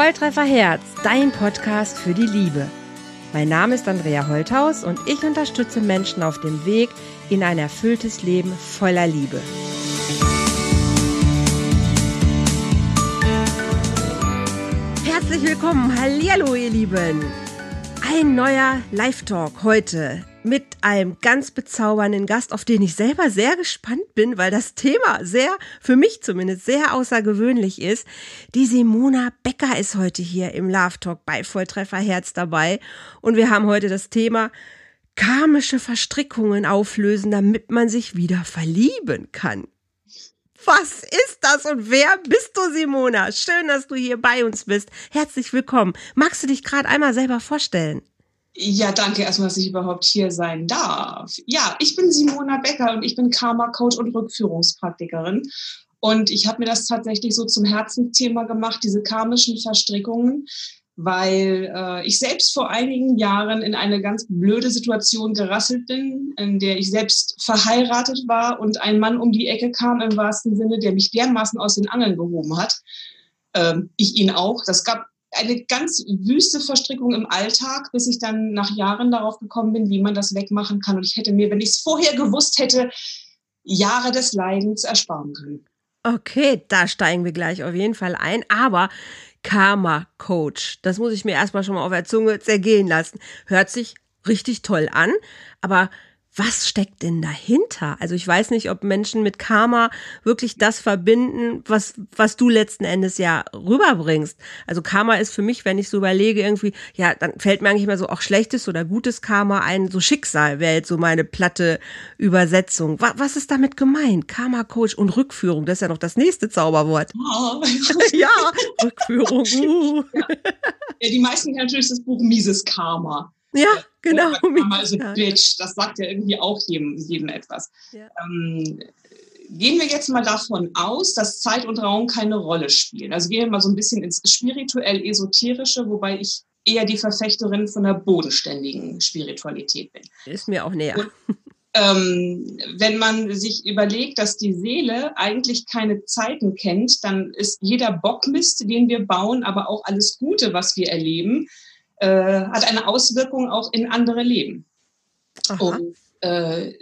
Volltreffer Herz, dein Podcast für die Liebe. Mein Name ist Andrea Holthaus und ich unterstütze Menschen auf dem Weg in ein erfülltes Leben voller Liebe. Herzlich willkommen, hallo ihr Lieben. Ein neuer Live-Talk heute mit einem ganz bezaubernden Gast, auf den ich selber sehr gespannt bin, weil das Thema sehr, für mich zumindest, sehr außergewöhnlich ist. Die Simona Becker ist heute hier im Love Talk bei Volltreffer Herz dabei und wir haben heute das Thema karmische Verstrickungen auflösen, damit man sich wieder verlieben kann. Was ist das und wer bist du, Simona? Schön, dass du hier bei uns bist. Herzlich willkommen. Magst du dich gerade einmal selber vorstellen? Ja, danke erstmal, dass ich überhaupt hier sein darf. Ja, ich bin Simona Becker und ich bin Karma-Coach und Rückführungspraktikerin. Und ich habe mir das tatsächlich so zum Herzensthema gemacht, diese karmischen Verstrickungen, weil äh, ich selbst vor einigen Jahren in eine ganz blöde Situation gerasselt bin, in der ich selbst verheiratet war und ein Mann um die Ecke kam im wahrsten Sinne, der mich dermaßen aus den Angeln gehoben hat. Ähm, ich ihn auch. Das gab eine ganz wüste Verstrickung im Alltag, bis ich dann nach Jahren darauf gekommen bin, wie man das wegmachen kann. Und ich hätte mir, wenn ich es vorher gewusst hätte, Jahre des Leidens ersparen können. Okay, da steigen wir gleich auf jeden Fall ein. Aber Karma Coach, das muss ich mir erstmal schon mal auf der Zunge zergehen lassen. Hört sich richtig toll an, aber was steckt denn dahinter? Also ich weiß nicht, ob Menschen mit Karma wirklich das verbinden, was, was du letzten Endes ja rüberbringst. Also Karma ist für mich, wenn ich so überlege, irgendwie, ja, dann fällt mir eigentlich mal so auch schlechtes oder gutes Karma ein, so Schicksal wäre jetzt so meine platte Übersetzung. Was, was ist damit gemeint? Karma Coach und Rückführung, das ist ja noch das nächste Zauberwort. Oh. ja, Rückführung. Uh. Ja. ja, die meisten kennen natürlich das Buch Mises Karma. Ja, genau. Also Bitch, das sagt ja irgendwie auch jedem, jedem etwas. Ja. Ähm, gehen wir jetzt mal davon aus, dass Zeit und Raum keine Rolle spielen. Also gehen wir mal so ein bisschen ins spirituell-esoterische, wobei ich eher die Verfechterin von der bodenständigen Spiritualität bin. Ist mir auch näher. Und, ähm, wenn man sich überlegt, dass die Seele eigentlich keine Zeiten kennt, dann ist jeder Bockmist, den wir bauen, aber auch alles Gute, was wir erleben, äh, hat eine Auswirkung auch in andere Leben. Aha. Und äh,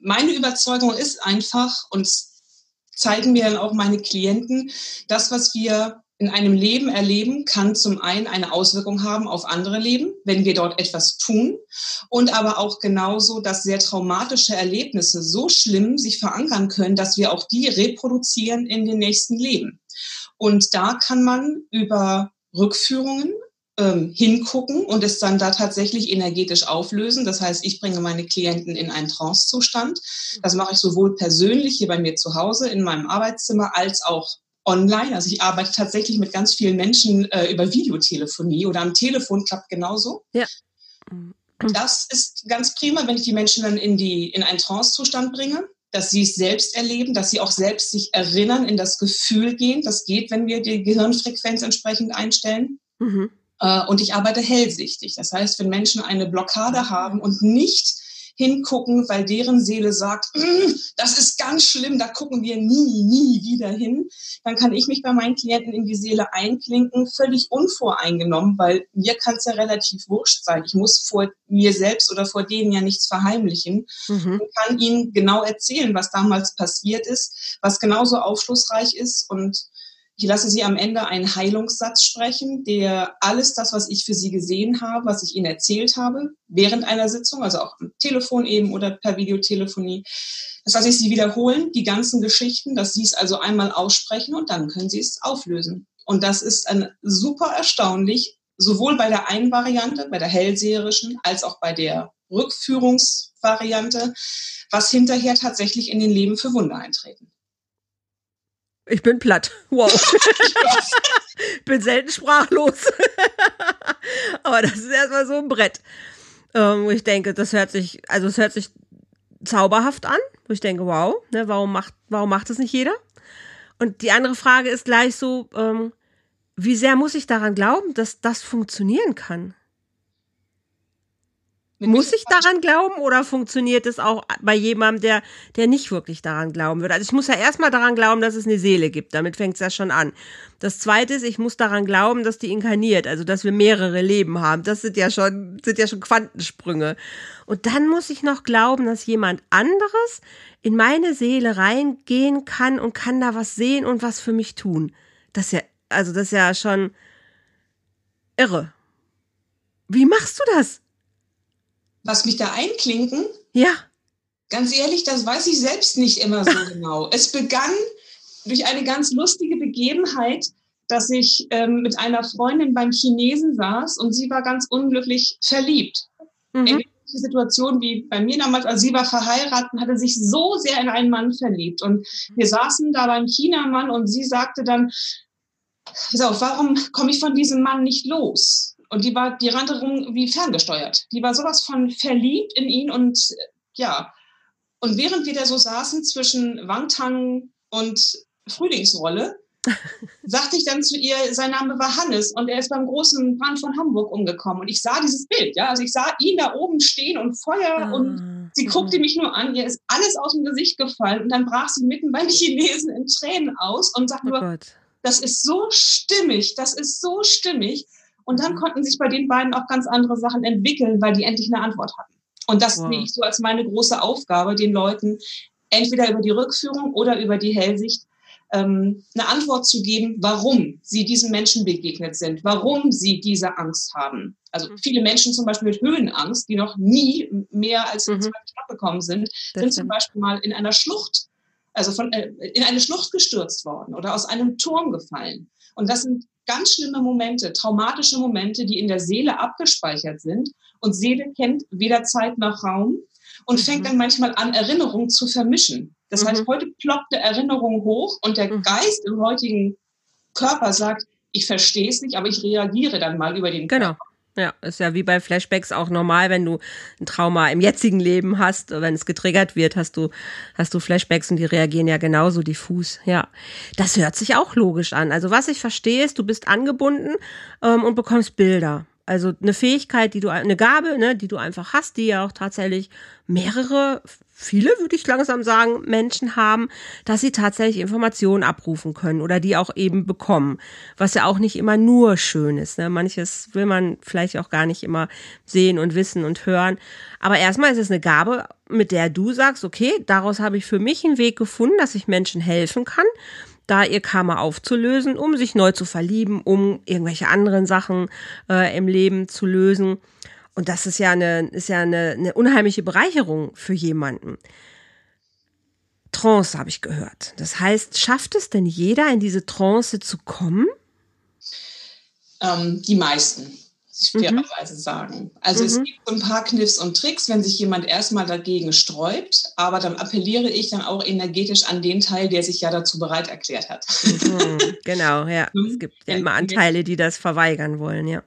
meine Überzeugung ist einfach, und zeigen mir dann auch meine Klienten, das, was wir in einem Leben erleben, kann zum einen eine Auswirkung haben auf andere Leben, wenn wir dort etwas tun. Und aber auch genauso, dass sehr traumatische Erlebnisse so schlimm sich verankern können, dass wir auch die reproduzieren in den nächsten Leben. Und da kann man über Rückführungen, ähm, hingucken und es dann da tatsächlich energetisch auflösen. Das heißt, ich bringe meine Klienten in einen Trancezustand. Das mache ich sowohl persönlich hier bei mir zu Hause in meinem Arbeitszimmer als auch online. Also ich arbeite tatsächlich mit ganz vielen Menschen äh, über Videotelefonie oder am Telefon klappt genauso. Ja. Das ist ganz prima, wenn ich die Menschen dann in, die, in einen Trancezustand bringe, dass sie es selbst erleben, dass sie auch selbst sich erinnern, in das Gefühl gehen. Das geht, wenn wir die Gehirnfrequenz entsprechend einstellen. Mhm. Äh, und ich arbeite hellsichtig. Das heißt, wenn Menschen eine Blockade haben und nicht hingucken, weil deren Seele sagt, mm, das ist ganz schlimm, da gucken wir nie, nie wieder hin, dann kann ich mich bei meinen Klienten in die Seele einklinken, völlig unvoreingenommen, weil mir kann es ja relativ wurscht sein. Ich muss vor mir selbst oder vor denen ja nichts verheimlichen mhm. und kann ihnen genau erzählen, was damals passiert ist, was genauso aufschlussreich ist und ich lasse Sie am Ende einen Heilungssatz sprechen, der alles das, was ich für Sie gesehen habe, was ich Ihnen erzählt habe, während einer Sitzung, also auch am Telefon eben oder per Videotelefonie, das lasse ich Sie wiederholen, die ganzen Geschichten, dass Sie es also einmal aussprechen und dann können Sie es auflösen. Und das ist ein super erstaunlich, sowohl bei der einen Variante, bei der hellseherischen, als auch bei der Rückführungsvariante, was hinterher tatsächlich in den Leben für Wunder eintreten. Ich bin platt. Wow. bin selten sprachlos. Aber das ist erstmal so ein Brett. Ähm, ich denke, das hört sich, also es hört sich zauberhaft an. Wo ich denke, wow, ne, warum macht, warum macht das nicht jeder? Und die andere Frage ist gleich so, ähm, wie sehr muss ich daran glauben, dass das funktionieren kann? Muss ich daran glauben oder funktioniert es auch bei jemandem, der, der nicht wirklich daran glauben würde? Also ich muss ja erstmal daran glauben, dass es eine Seele gibt. Damit fängt es ja schon an. Das zweite ist, ich muss daran glauben, dass die inkarniert, also dass wir mehrere Leben haben. Das sind ja schon, sind ja schon Quantensprünge. Und dann muss ich noch glauben, dass jemand anderes in meine Seele reingehen kann und kann da was sehen und was für mich tun. Das ist ja, also das ist ja schon irre. Wie machst du das? Was mich da einklinken? Ja. Ganz ehrlich, das weiß ich selbst nicht immer so genau. Es begann durch eine ganz lustige Begebenheit, dass ich ähm, mit einer Freundin beim Chinesen saß und sie war ganz unglücklich verliebt. Mhm. In die Situation wie bei mir damals, also sie war verheiratet und hatte sich so sehr in einen Mann verliebt. Und wir saßen da beim Chinamann und sie sagte dann, so, warum komme ich von diesem Mann nicht los? Und die war, die rannte rum wie ferngesteuert. Die war sowas von verliebt in ihn und ja. Und während wir da so saßen zwischen Wangtang und Frühlingsrolle, sagte ich dann zu ihr, sein Name war Hannes und er ist beim großen Brand von Hamburg umgekommen. Und ich sah dieses Bild, ja, also ich sah ihn da oben stehen und Feuer ah, und sie guckte mich nur an, ihr ist alles aus dem Gesicht gefallen und dann brach sie mitten beim Chinesen in Tränen aus und sagte oh nur, das ist so stimmig, das ist so stimmig. Und dann mhm. konnten sich bei den beiden auch ganz andere Sachen entwickeln, weil die endlich eine Antwort hatten. Und das wow. sehe ich so als meine große Aufgabe, den Leuten entweder über die Rückführung oder über die Hellsicht ähm, eine Antwort zu geben, warum sie diesen Menschen begegnet sind, warum sie diese Angst haben. Also mhm. viele Menschen zum Beispiel mit Höhenangst, die noch nie mehr als mhm. zwei Stock gekommen sind, das sind zum Beispiel mal in einer Schlucht, also von, äh, in eine Schlucht gestürzt worden oder aus einem Turm gefallen. Und das sind ganz schlimme Momente, traumatische Momente, die in der Seele abgespeichert sind. Und Seele kennt weder Zeit noch Raum und mhm. fängt dann manchmal an, Erinnerungen zu vermischen. Das mhm. heißt, heute ploppt eine Erinnerung hoch und der mhm. Geist im heutigen Körper sagt, ich verstehe es nicht, aber ich reagiere dann mal über den genau. Körper. Ja, ist ja wie bei Flashbacks auch normal, wenn du ein Trauma im jetzigen Leben hast, wenn es getriggert wird, hast du, hast du Flashbacks und die reagieren ja genauso diffus. Ja, das hört sich auch logisch an. Also was ich verstehe ist, du bist angebunden ähm, und bekommst Bilder. Also eine Fähigkeit, die du, eine Gabe, ne, die du einfach hast, die ja auch tatsächlich mehrere viele, würde ich langsam sagen, Menschen haben, dass sie tatsächlich Informationen abrufen können oder die auch eben bekommen. Was ja auch nicht immer nur schön ist. Ne? Manches will man vielleicht auch gar nicht immer sehen und wissen und hören. Aber erstmal ist es eine Gabe, mit der du sagst, okay, daraus habe ich für mich einen Weg gefunden, dass ich Menschen helfen kann da ihr Karma aufzulösen, um sich neu zu verlieben, um irgendwelche anderen Sachen äh, im Leben zu lösen. Und das ist ja eine, ist ja eine, eine unheimliche Bereicherung für jemanden. Trance habe ich gehört. Das heißt, schafft es denn jeder in diese Trance zu kommen? Ähm, die meisten, ich mhm. fairerweise mhm. sagen. Also mhm. es gibt so ein paar Kniffs und Tricks, wenn sich jemand erstmal dagegen sträubt, aber dann appelliere ich dann auch energetisch an den Teil, der sich ja dazu bereit erklärt hat. Mhm. Genau, ja. Mhm. Es gibt ja immer Anteile, die das verweigern wollen, ja.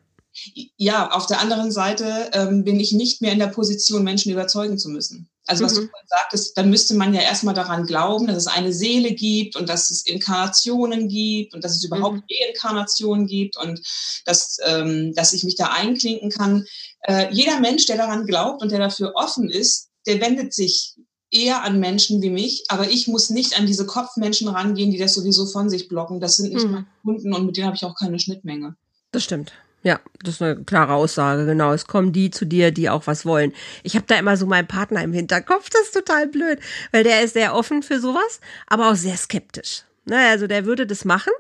Ja, auf der anderen Seite ähm, bin ich nicht mehr in der Position, Menschen überzeugen zu müssen. Also was mhm. du sagtest, dann müsste man ja erstmal daran glauben, dass es eine Seele gibt und dass es Inkarnationen gibt und dass es überhaupt mhm. Reinkarnationen gibt und dass, ähm, dass ich mich da einklinken kann. Äh, jeder Mensch, der daran glaubt und der dafür offen ist, der wendet sich eher an Menschen wie mich, aber ich muss nicht an diese Kopfmenschen rangehen, die das sowieso von sich blocken. Das sind nicht mhm. meine Kunden und mit denen habe ich auch keine Schnittmenge. Das stimmt. Ja, das ist eine klare Aussage, genau. Es kommen die zu dir, die auch was wollen. Ich habe da immer so meinen Partner im Hinterkopf, das ist total blöd, weil der ist sehr offen für sowas, aber auch sehr skeptisch. Ne, also der würde das machen,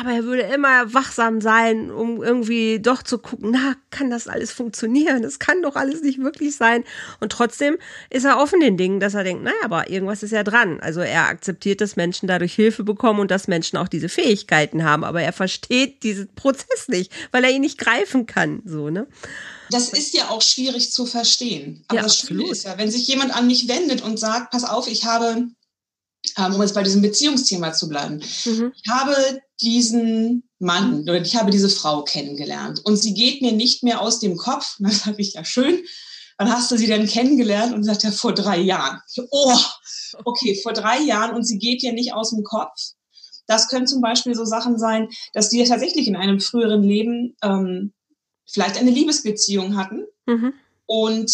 aber er würde immer wachsam sein, um irgendwie doch zu gucken, na, kann das alles funktionieren? Das kann doch alles nicht wirklich sein. Und trotzdem ist er offen den Dingen, dass er denkt, naja, aber irgendwas ist ja dran. Also er akzeptiert, dass Menschen dadurch Hilfe bekommen und dass Menschen auch diese Fähigkeiten haben, aber er versteht diesen Prozess nicht, weil er ihn nicht greifen kann, so, ne? Das ist ja auch schwierig zu verstehen. Aber ja, das Schöne ist ja, wenn sich jemand an mich wendet und sagt, pass auf, ich habe um jetzt bei diesem Beziehungsthema zu bleiben. Mhm. Ich habe diesen Mann oder ich habe diese Frau kennengelernt und sie geht mir nicht mehr aus dem Kopf. dann sage ich, ja schön, wann hast du sie denn kennengelernt? Und sagt er, vor drei Jahren. oh, okay, vor drei Jahren und sie geht ja nicht aus dem Kopf. Das können zum Beispiel so Sachen sein, dass die tatsächlich in einem früheren Leben ähm, vielleicht eine Liebesbeziehung hatten. Mhm Und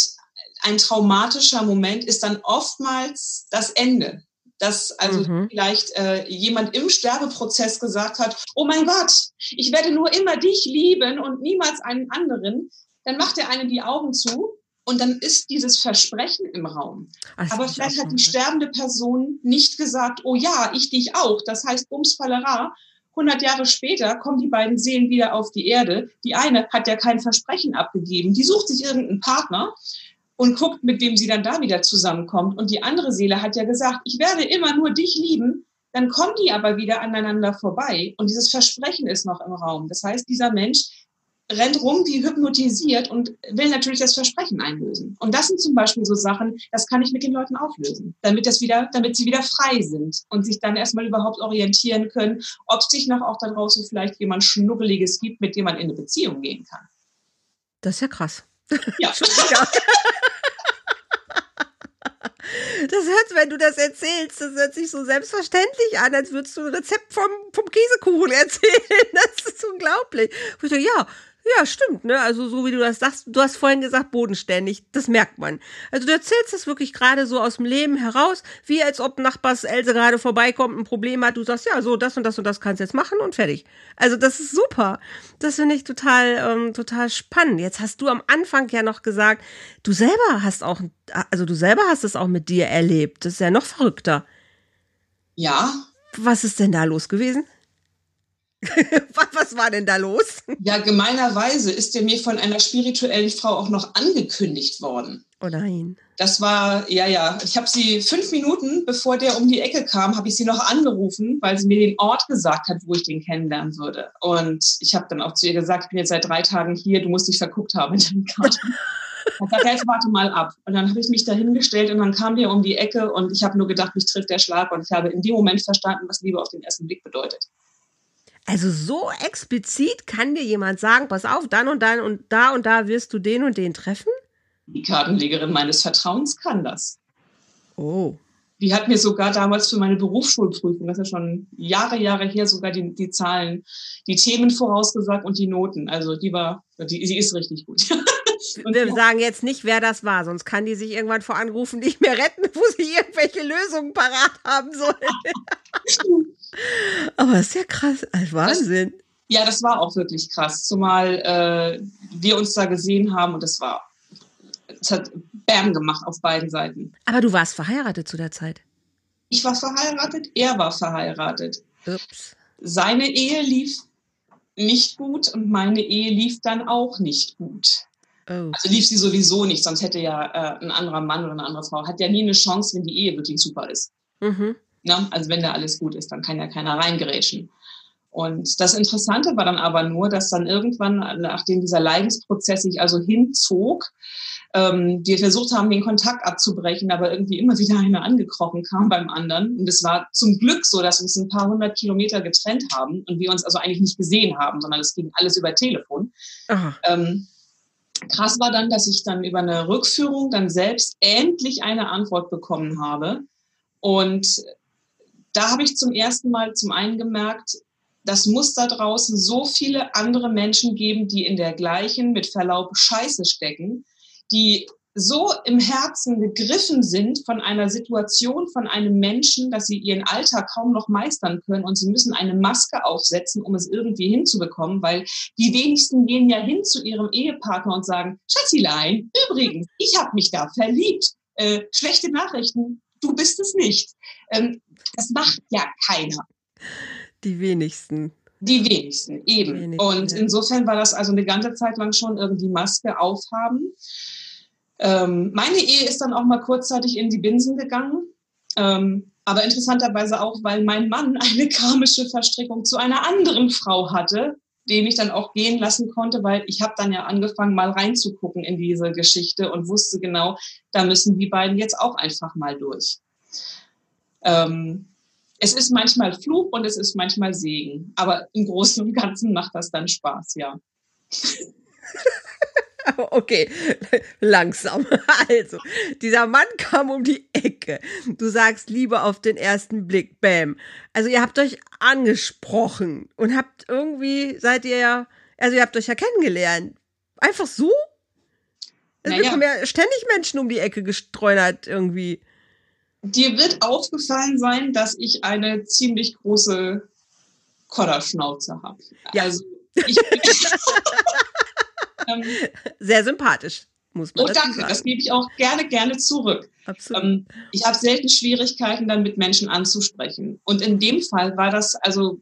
ein traumatischer Moment ist dann oftmals das Ende. Dass also mhm. vielleicht äh, jemand im Sterbeprozess gesagt hat, oh mein Gott, ich werde nur immer dich lieben und niemals einen anderen. Dann macht er einem die Augen zu und dann ist dieses Versprechen im Raum. Das Aber vielleicht hat die sterbende Person nicht gesagt, oh ja, ich dich auch. Das heißt, Bums Fallera. 100 Jahre später kommen die beiden Seelen wieder auf die Erde. Die eine hat ja kein Versprechen abgegeben. Die sucht sich irgendeinen Partner und guckt, mit dem sie dann da wieder zusammenkommt. Und die andere Seele hat ja gesagt, ich werde immer nur dich lieben. Dann kommen die aber wieder aneinander vorbei. Und dieses Versprechen ist noch im Raum. Das heißt, dieser Mensch rennt rum wie hypnotisiert und will natürlich das Versprechen einlösen. Und das sind zum Beispiel so Sachen, das kann ich mit den Leuten auflösen, damit das wieder, damit sie wieder frei sind und sich dann erstmal überhaupt orientieren können, ob es sich noch auch da draußen vielleicht jemand Schnubbeliges gibt, mit dem man in eine Beziehung gehen kann. Das ist ja krass. Ja. Das hört, wenn du das erzählst, das hört sich so selbstverständlich an, als würdest du ein Rezept vom, vom Käsekuchen erzählen. Das ist unglaublich. Ich dachte, ja, ja, stimmt, ne? Also so wie du das sagst, du hast vorhin gesagt, bodenständig, das merkt man. Also du erzählst das wirklich gerade so aus dem Leben heraus, wie als ob Nachbars Else gerade vorbeikommt, ein Problem hat, du sagst, ja, so das und das und das kannst du jetzt machen und fertig. Also das ist super. Das finde ich total, ähm, total spannend. Jetzt hast du am Anfang ja noch gesagt, du selber hast auch, also du selber hast es auch mit dir erlebt. Das ist ja noch verrückter. Ja. Was ist denn da los gewesen? Was war denn da los? Ja, gemeinerweise ist der mir von einer spirituellen Frau auch noch angekündigt worden. Oh nein. Das war, ja, ja. Ich habe sie fünf Minuten, bevor der um die Ecke kam, habe ich sie noch angerufen, weil sie mir den Ort gesagt hat, wo ich den kennenlernen würde. Und ich habe dann auch zu ihr gesagt, ich bin jetzt seit drei Tagen hier, du musst dich verguckt haben in deinem Karte. Und sagt, jetzt warte mal ab. Und dann habe ich mich dahingestellt und dann kam der um die Ecke und ich habe nur gedacht, mich trifft der Schlag und ich habe in dem Moment verstanden, was Liebe auf den ersten Blick bedeutet. Also so explizit kann dir jemand sagen, pass auf, dann und dann und da und da wirst du den und den treffen? Die Kartenlegerin meines Vertrauens kann das. Oh. Die hat mir sogar damals für meine Berufsschulprüfung, das ist ja schon Jahre, Jahre her, sogar die, die Zahlen, die Themen vorausgesagt und die Noten. Also die war, die, sie ist richtig gut. Wir sagen jetzt nicht, wer das war, sonst kann die sich irgendwann vor Anrufen nicht mehr retten, wo sie irgendwelche Lösungen parat haben soll. Aber das ist ja krass, also Wahnsinn. Das, ja, das war auch wirklich krass, zumal äh, wir uns da gesehen haben und es war, es hat Bam gemacht auf beiden Seiten. Aber du warst verheiratet zu der Zeit? Ich war verheiratet, er war verheiratet. Ups. Seine Ehe lief nicht gut und meine Ehe lief dann auch nicht gut. Oh. Also lief sie sowieso nicht, sonst hätte ja äh, ein anderer Mann oder eine andere Frau, hat ja nie eine Chance, wenn die Ehe wirklich super ist. Mhm. Na, also wenn da alles gut ist, dann kann ja keiner reingerätschen. Und das Interessante war dann aber nur, dass dann irgendwann, nachdem dieser Leidensprozess sich also hinzog, ähm, wir versucht haben, den Kontakt abzubrechen, aber irgendwie immer wieder einer angekrochen kam beim anderen. Und es war zum Glück so, dass wir uns ein paar hundert Kilometer getrennt haben und wir uns also eigentlich nicht gesehen haben, sondern es ging alles über Telefon. Ähm, krass war dann, dass ich dann über eine Rückführung dann selbst endlich eine Antwort bekommen habe. Und da habe ich zum ersten Mal zum einen gemerkt, das muss da draußen so viele andere Menschen geben, die in der gleichen, mit Verlaub, Scheiße stecken, die so im Herzen gegriffen sind von einer Situation, von einem Menschen, dass sie ihren Alltag kaum noch meistern können und sie müssen eine Maske aufsetzen, um es irgendwie hinzubekommen, weil die wenigsten gehen ja hin zu ihrem Ehepartner und sagen, Schatzilein, übrigens, ich habe mich da verliebt. Äh, schlechte Nachrichten, du bist es nicht. Ähm, das macht ja keiner. Die wenigsten. Die wenigsten, eben. Wenigsten, und insofern war das also eine ganze Zeit lang schon irgendwie Maske aufhaben. Ähm, meine Ehe ist dann auch mal kurzzeitig in die Binsen gegangen. Ähm, aber interessanterweise auch, weil mein Mann eine karmische Verstrickung zu einer anderen Frau hatte, den ich dann auch gehen lassen konnte, weil ich habe dann ja angefangen, mal reinzugucken in diese Geschichte und wusste genau, da müssen die beiden jetzt auch einfach mal durch. Ähm, es ist manchmal Fluch und es ist manchmal Segen, aber im Großen und Ganzen macht das dann Spaß, ja. Okay, langsam. Also, dieser Mann kam um die Ecke. Du sagst Liebe auf den ersten Blick. Bäm. Also, ihr habt euch angesprochen und habt irgendwie, seid ihr ja, also ihr habt euch ja kennengelernt. Einfach so? Es naja. kommen ja ständig Menschen um die Ecke gestreunert irgendwie. Dir wird aufgefallen sein, dass ich eine ziemlich große Kodderschnauze habe. Ja. Also ich ähm, Sehr sympathisch, muss man oh, danke, sagen. das gebe ich auch gerne, gerne zurück. Absolut. Ähm, ich habe selten Schwierigkeiten, dann mit Menschen anzusprechen. Und in dem Fall war das also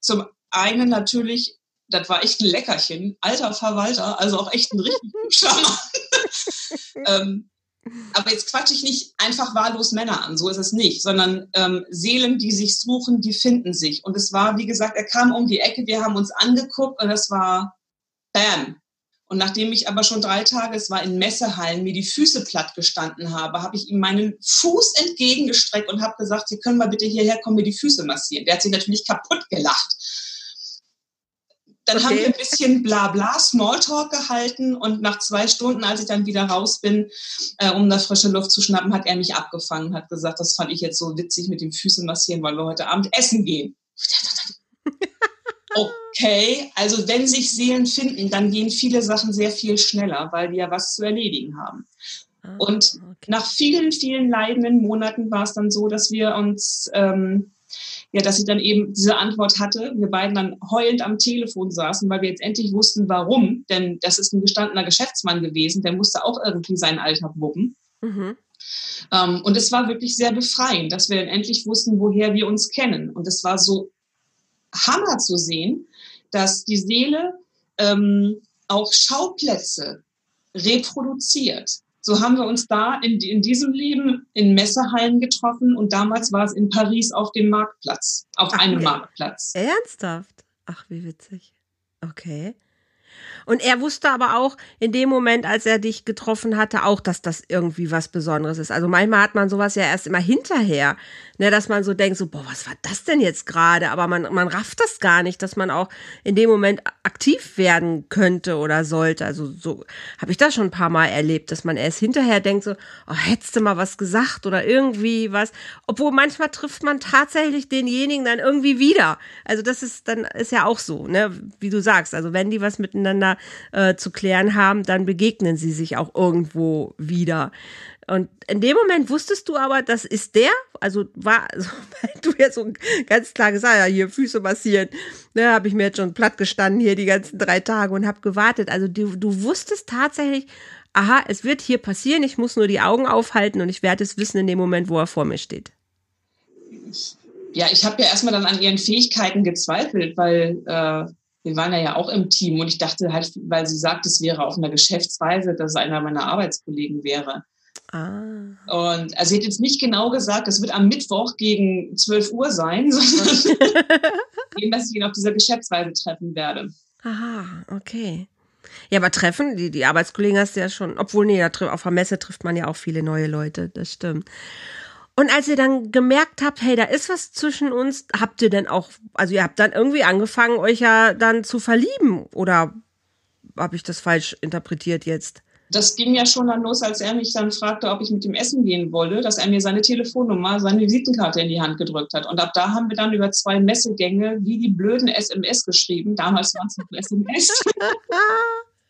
zum einen natürlich, das war echt ein Leckerchen, alter Verwalter, also auch echt ein richtig Schammer. ähm, aber jetzt quatsche ich nicht einfach wahllos Männer an, so ist es nicht, sondern ähm, Seelen, die sich suchen, die finden sich. Und es war, wie gesagt, er kam um die Ecke, wir haben uns angeguckt und es war Bam. Und nachdem ich aber schon drei Tage, es war in Messehallen, mir die Füße platt gestanden habe, habe ich ihm meinen Fuß entgegengestreckt und habe gesagt, Sie können mal bitte hierher kommen, mir die Füße massieren. Der hat sich natürlich kaputt gelacht. Dann okay. haben wir ein bisschen Blabla, Smalltalk gehalten und nach zwei Stunden, als ich dann wieder raus bin, äh, um da frische Luft zu schnappen, hat er mich abgefangen, hat gesagt, das fand ich jetzt so witzig mit dem Füße massieren, weil wir heute Abend essen gehen. Okay, also wenn sich Seelen finden, dann gehen viele Sachen sehr viel schneller, weil wir ja was zu erledigen haben. Ah, und okay. nach vielen, vielen leidenden Monaten war es dann so, dass wir uns, ähm, ja, dass ich dann eben diese Antwort hatte. Wir beiden dann heulend am Telefon saßen, weil wir jetzt endlich wussten, warum. Denn das ist ein gestandener Geschäftsmann gewesen, der musste auch irgendwie seinen Alltag wuppen. Mhm. Ähm, und es war wirklich sehr befreiend, dass wir dann endlich wussten, woher wir uns kennen. Und es war so Hammer zu sehen, dass die Seele ähm, auch Schauplätze reproduziert. So haben wir uns da in, in diesem Leben in Messehallen getroffen und damals war es in Paris auf dem Marktplatz, auf Ach, einem Marktplatz. Ernsthaft? Ach, wie witzig. Okay. Und er wusste aber auch in dem Moment, als er dich getroffen hatte, auch, dass das irgendwie was Besonderes ist. Also manchmal hat man sowas ja erst immer hinterher, ne, dass man so denkt, so, boah, was war das denn jetzt gerade? Aber man, man rafft das gar nicht, dass man auch in dem Moment aktiv werden könnte oder sollte. Also so habe ich das schon ein paar Mal erlebt, dass man erst hinterher denkt, so, oh, hättest du mal was gesagt oder irgendwie was. Obwohl manchmal trifft man tatsächlich denjenigen dann irgendwie wieder. Also das ist dann ist ja auch so, ne, wie du sagst. Also wenn die was miteinander äh, zu klären haben, dann begegnen sie sich auch irgendwo wieder. Und in dem Moment wusstest du aber, das ist der, also war, also, weil du ja so ganz klar gesagt ja, hier Füße massieren, ne, habe ich mir jetzt schon platt gestanden hier die ganzen drei Tage und habe gewartet. Also du, du wusstest tatsächlich, aha, es wird hier passieren, ich muss nur die Augen aufhalten und ich werde es wissen in dem Moment, wo er vor mir steht. Ja, ich habe ja erstmal dann an ihren Fähigkeiten gezweifelt, weil äh, wir waren ja auch im Team und ich dachte halt, weil sie sagt, es wäre auf einer Geschäftsweise, dass es einer meiner Arbeitskollegen wäre. Ah. Und also sie hat jetzt nicht genau gesagt, es wird am Mittwoch gegen 12 Uhr sein, sondern eben, dass ich ihn auf dieser Geschäftsweise treffen werde. Aha, okay. Ja, aber treffen, die, die Arbeitskollegen hast du ja schon, obwohl, nee, auf der Messe trifft man ja auch viele neue Leute, das stimmt. Und als ihr dann gemerkt habt, hey, da ist was zwischen uns, habt ihr denn auch, also ihr habt dann irgendwie angefangen, euch ja dann zu verlieben oder habe ich das falsch interpretiert jetzt? Das ging ja schon dann los, als er mich dann fragte, ob ich mit ihm essen gehen wolle, dass er mir seine Telefonnummer, seine Visitenkarte in die Hand gedrückt hat. Und ab da haben wir dann über zwei Messegänge wie die blöden SMS geschrieben. Damals waren es noch SMS.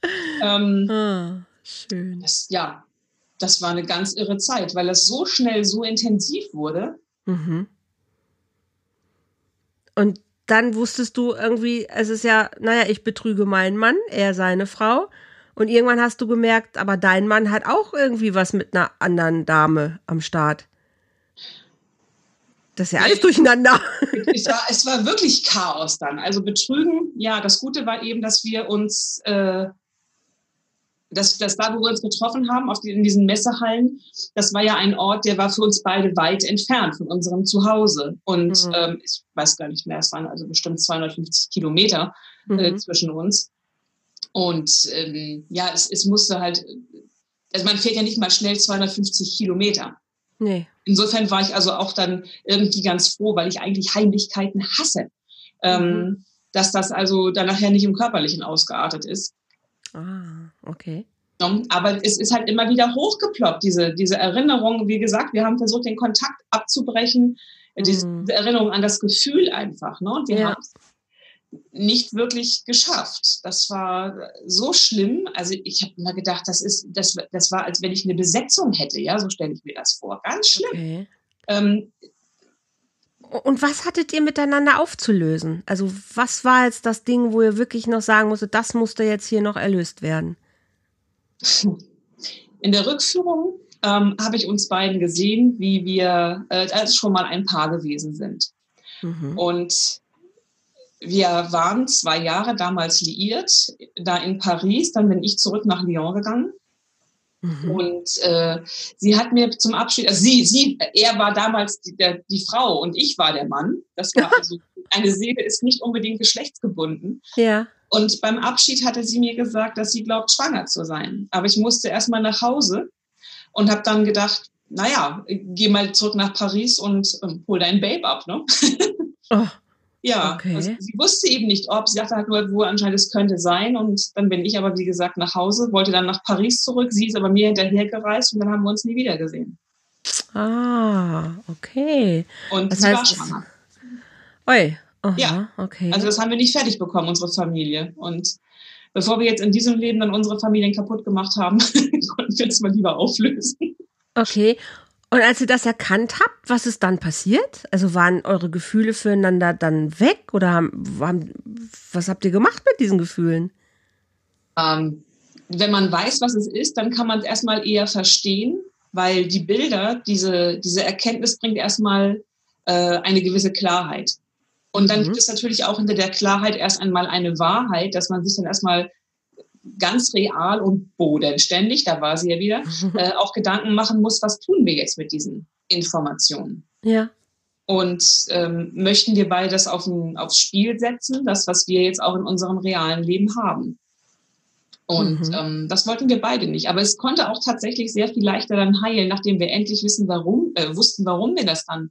ähm, ah, schön. Das, ja, das war eine ganz irre Zeit, weil es so schnell, so intensiv wurde. Mhm. Und dann wusstest du irgendwie, es ist ja, naja, ich betrüge meinen Mann, er seine Frau. Und irgendwann hast du gemerkt, aber dein Mann hat auch irgendwie was mit einer anderen Dame am Start. Das ist ja alles durcheinander. Es war, es war wirklich Chaos dann. Also Betrügen, ja, das Gute war eben, dass wir uns äh, das, das da, wo wir uns getroffen haben, auf die, in diesen Messehallen, das war ja ein Ort, der war für uns beide weit entfernt von unserem Zuhause. Und mhm. ähm, ich weiß gar nicht mehr, es waren also bestimmt 250 Kilometer äh, mhm. zwischen uns. Und ähm, ja, es, es musste halt, also man fährt ja nicht mal schnell 250 Kilometer. Nee. Insofern war ich also auch dann irgendwie ganz froh, weil ich eigentlich Heimlichkeiten hasse. Ähm, mhm. Ähm, dass das also dann nachher nicht im Körperlichen ausgeartet ist. Ah, okay. Aber es ist halt immer wieder hochgeploppt, diese, diese Erinnerung. Wie gesagt, wir haben versucht, den Kontakt abzubrechen, mhm. diese Erinnerung an das Gefühl einfach. Ne? Und wir ja. haben nicht wirklich geschafft. Das war so schlimm. Also ich habe immer gedacht, das ist, das, das war, als wenn ich eine Besetzung hätte. Ja, so stelle ich mir das vor. Ganz schlimm. Okay. Ähm, und was hattet ihr miteinander aufzulösen? Also was war jetzt das Ding, wo ihr wirklich noch sagen musstet, das musste jetzt hier noch erlöst werden? In der Rückführung ähm, habe ich uns beiden gesehen, wie wir äh, als schon mal ein Paar gewesen sind. Mhm. Und wir waren zwei Jahre damals liiert, da in Paris. Dann bin ich zurück nach Lyon gegangen. Mhm. Und äh, sie hat mir zum Abschied, also sie, sie, er war damals die, der, die Frau und ich war der Mann. Das war also, eine Seele ist nicht unbedingt geschlechtsgebunden. Ja. Und beim Abschied hatte sie mir gesagt, dass sie glaubt, schwanger zu sein. Aber ich musste erstmal nach Hause und habe dann gedacht, naja, geh mal zurück nach Paris und, und hol dein Babe ab, ne? Oh. Ja, okay. also sie wusste eben nicht, ob. Sie dachte halt nur, wo anscheinend es könnte sein. Und dann bin ich aber, wie gesagt, nach Hause, wollte dann nach Paris zurück. Sie ist aber mir hinterhergereist und dann haben wir uns nie wieder gesehen. Ah, okay. Und das sie heißt, war schwanger. Oi, Aha, ja, okay. Also das haben wir nicht fertig bekommen, unsere Familie. Und bevor wir jetzt in diesem Leben dann unsere Familien kaputt gemacht haben, konnten wir es mal lieber auflösen. Okay. Und als ihr das erkannt habt, was ist dann passiert? Also waren eure Gefühle füreinander dann weg oder haben, haben, was habt ihr gemacht mit diesen Gefühlen? Ähm, wenn man weiß, was es ist, dann kann man es erstmal eher verstehen, weil die Bilder, diese, diese Erkenntnis bringt erstmal äh, eine gewisse Klarheit. Und dann mhm. gibt es natürlich auch hinter der Klarheit erst einmal eine Wahrheit, dass man sich dann erstmal ganz real und bodenständig, da war sie ja wieder, äh, auch Gedanken machen muss, was tun wir jetzt mit diesen Informationen? Ja. Und ähm, möchten wir beide das auf ein, aufs Spiel setzen, das, was wir jetzt auch in unserem realen Leben haben? Und mhm. ähm, das wollten wir beide nicht. Aber es konnte auch tatsächlich sehr viel leichter dann heilen, nachdem wir endlich wissen, warum, äh, wussten, warum wir das dann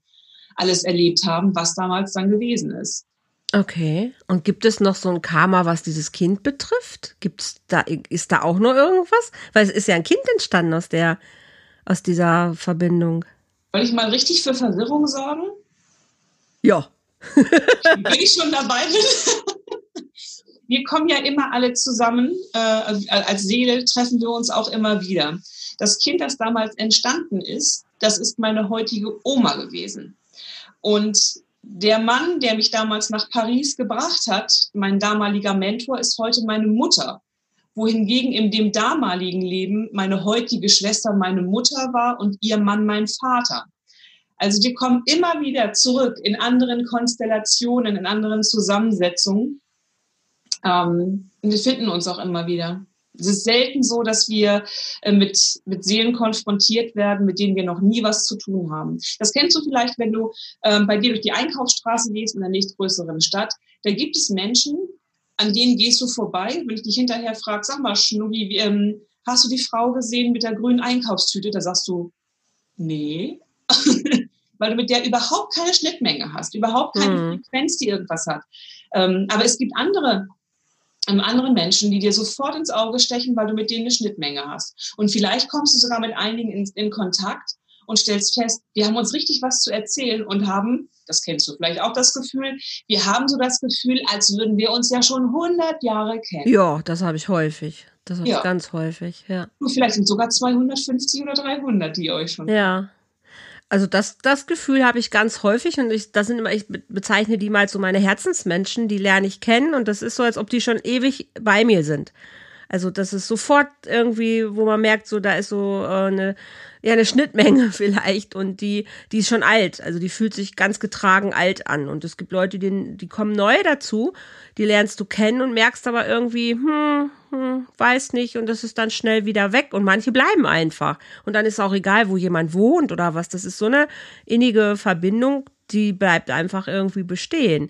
alles erlebt haben, was damals dann gewesen ist. Okay. Und gibt es noch so ein Karma, was dieses Kind betrifft? Gibt's da, ist da auch noch irgendwas? Weil es ist ja ein Kind entstanden aus der, aus dieser Verbindung. Soll ich mal richtig für Verwirrung sorgen? Ja. Wenn ich schon dabei bin. Wir kommen ja immer alle zusammen. Äh, als Seele treffen wir uns auch immer wieder. Das Kind, das damals entstanden ist, das ist meine heutige Oma gewesen. Und der Mann, der mich damals nach Paris gebracht hat, mein damaliger Mentor, ist heute meine Mutter. Wohingegen in dem damaligen Leben meine heutige Schwester meine Mutter war und ihr Mann mein Vater. Also wir kommen immer wieder zurück in anderen Konstellationen, in anderen Zusammensetzungen. Ähm, wir finden uns auch immer wieder. Es ist selten so, dass wir äh, mit, mit Seelen konfrontiert werden, mit denen wir noch nie was zu tun haben. Das kennst du vielleicht, wenn du ähm, bei dir durch die Einkaufsstraße gehst in einer nächstgrößeren Stadt. Da gibt es Menschen, an denen gehst du vorbei. Wenn ich dich hinterher frage, sag mal, Schnubbi, ähm, hast du die Frau gesehen mit der grünen Einkaufstüte? Da sagst du, nee. Weil du mit der überhaupt keine Schnittmenge hast, überhaupt keine mhm. Frequenz, die irgendwas hat. Ähm, aber es gibt andere andere Menschen, die dir sofort ins Auge stechen, weil du mit denen eine Schnittmenge hast. Und vielleicht kommst du sogar mit einigen in, in Kontakt und stellst fest, wir haben uns richtig was zu erzählen und haben, das kennst du vielleicht auch das Gefühl, wir haben so das Gefühl, als würden wir uns ja schon 100 Jahre kennen. Ja, das habe ich häufig. Das habe ja. ich ganz häufig, ja. vielleicht sind sogar 250 oder 300, die euch schon. Ja. Also das, das Gefühl habe ich ganz häufig und ich, das sind immer, ich bezeichne die mal so meine Herzensmenschen, die lerne ich kennen und das ist so, als ob die schon ewig bei mir sind. Also das ist sofort irgendwie, wo man merkt, so da ist so äh, eine, ja, eine Schnittmenge vielleicht und die, die ist schon alt. Also die fühlt sich ganz getragen alt an. Und es gibt Leute, die, die kommen neu dazu, die lernst du kennen und merkst aber irgendwie, hm, hm, weiß nicht, und das ist dann schnell wieder weg. Und manche bleiben einfach. Und dann ist auch egal, wo jemand wohnt oder was. Das ist so eine innige Verbindung, die bleibt einfach irgendwie bestehen.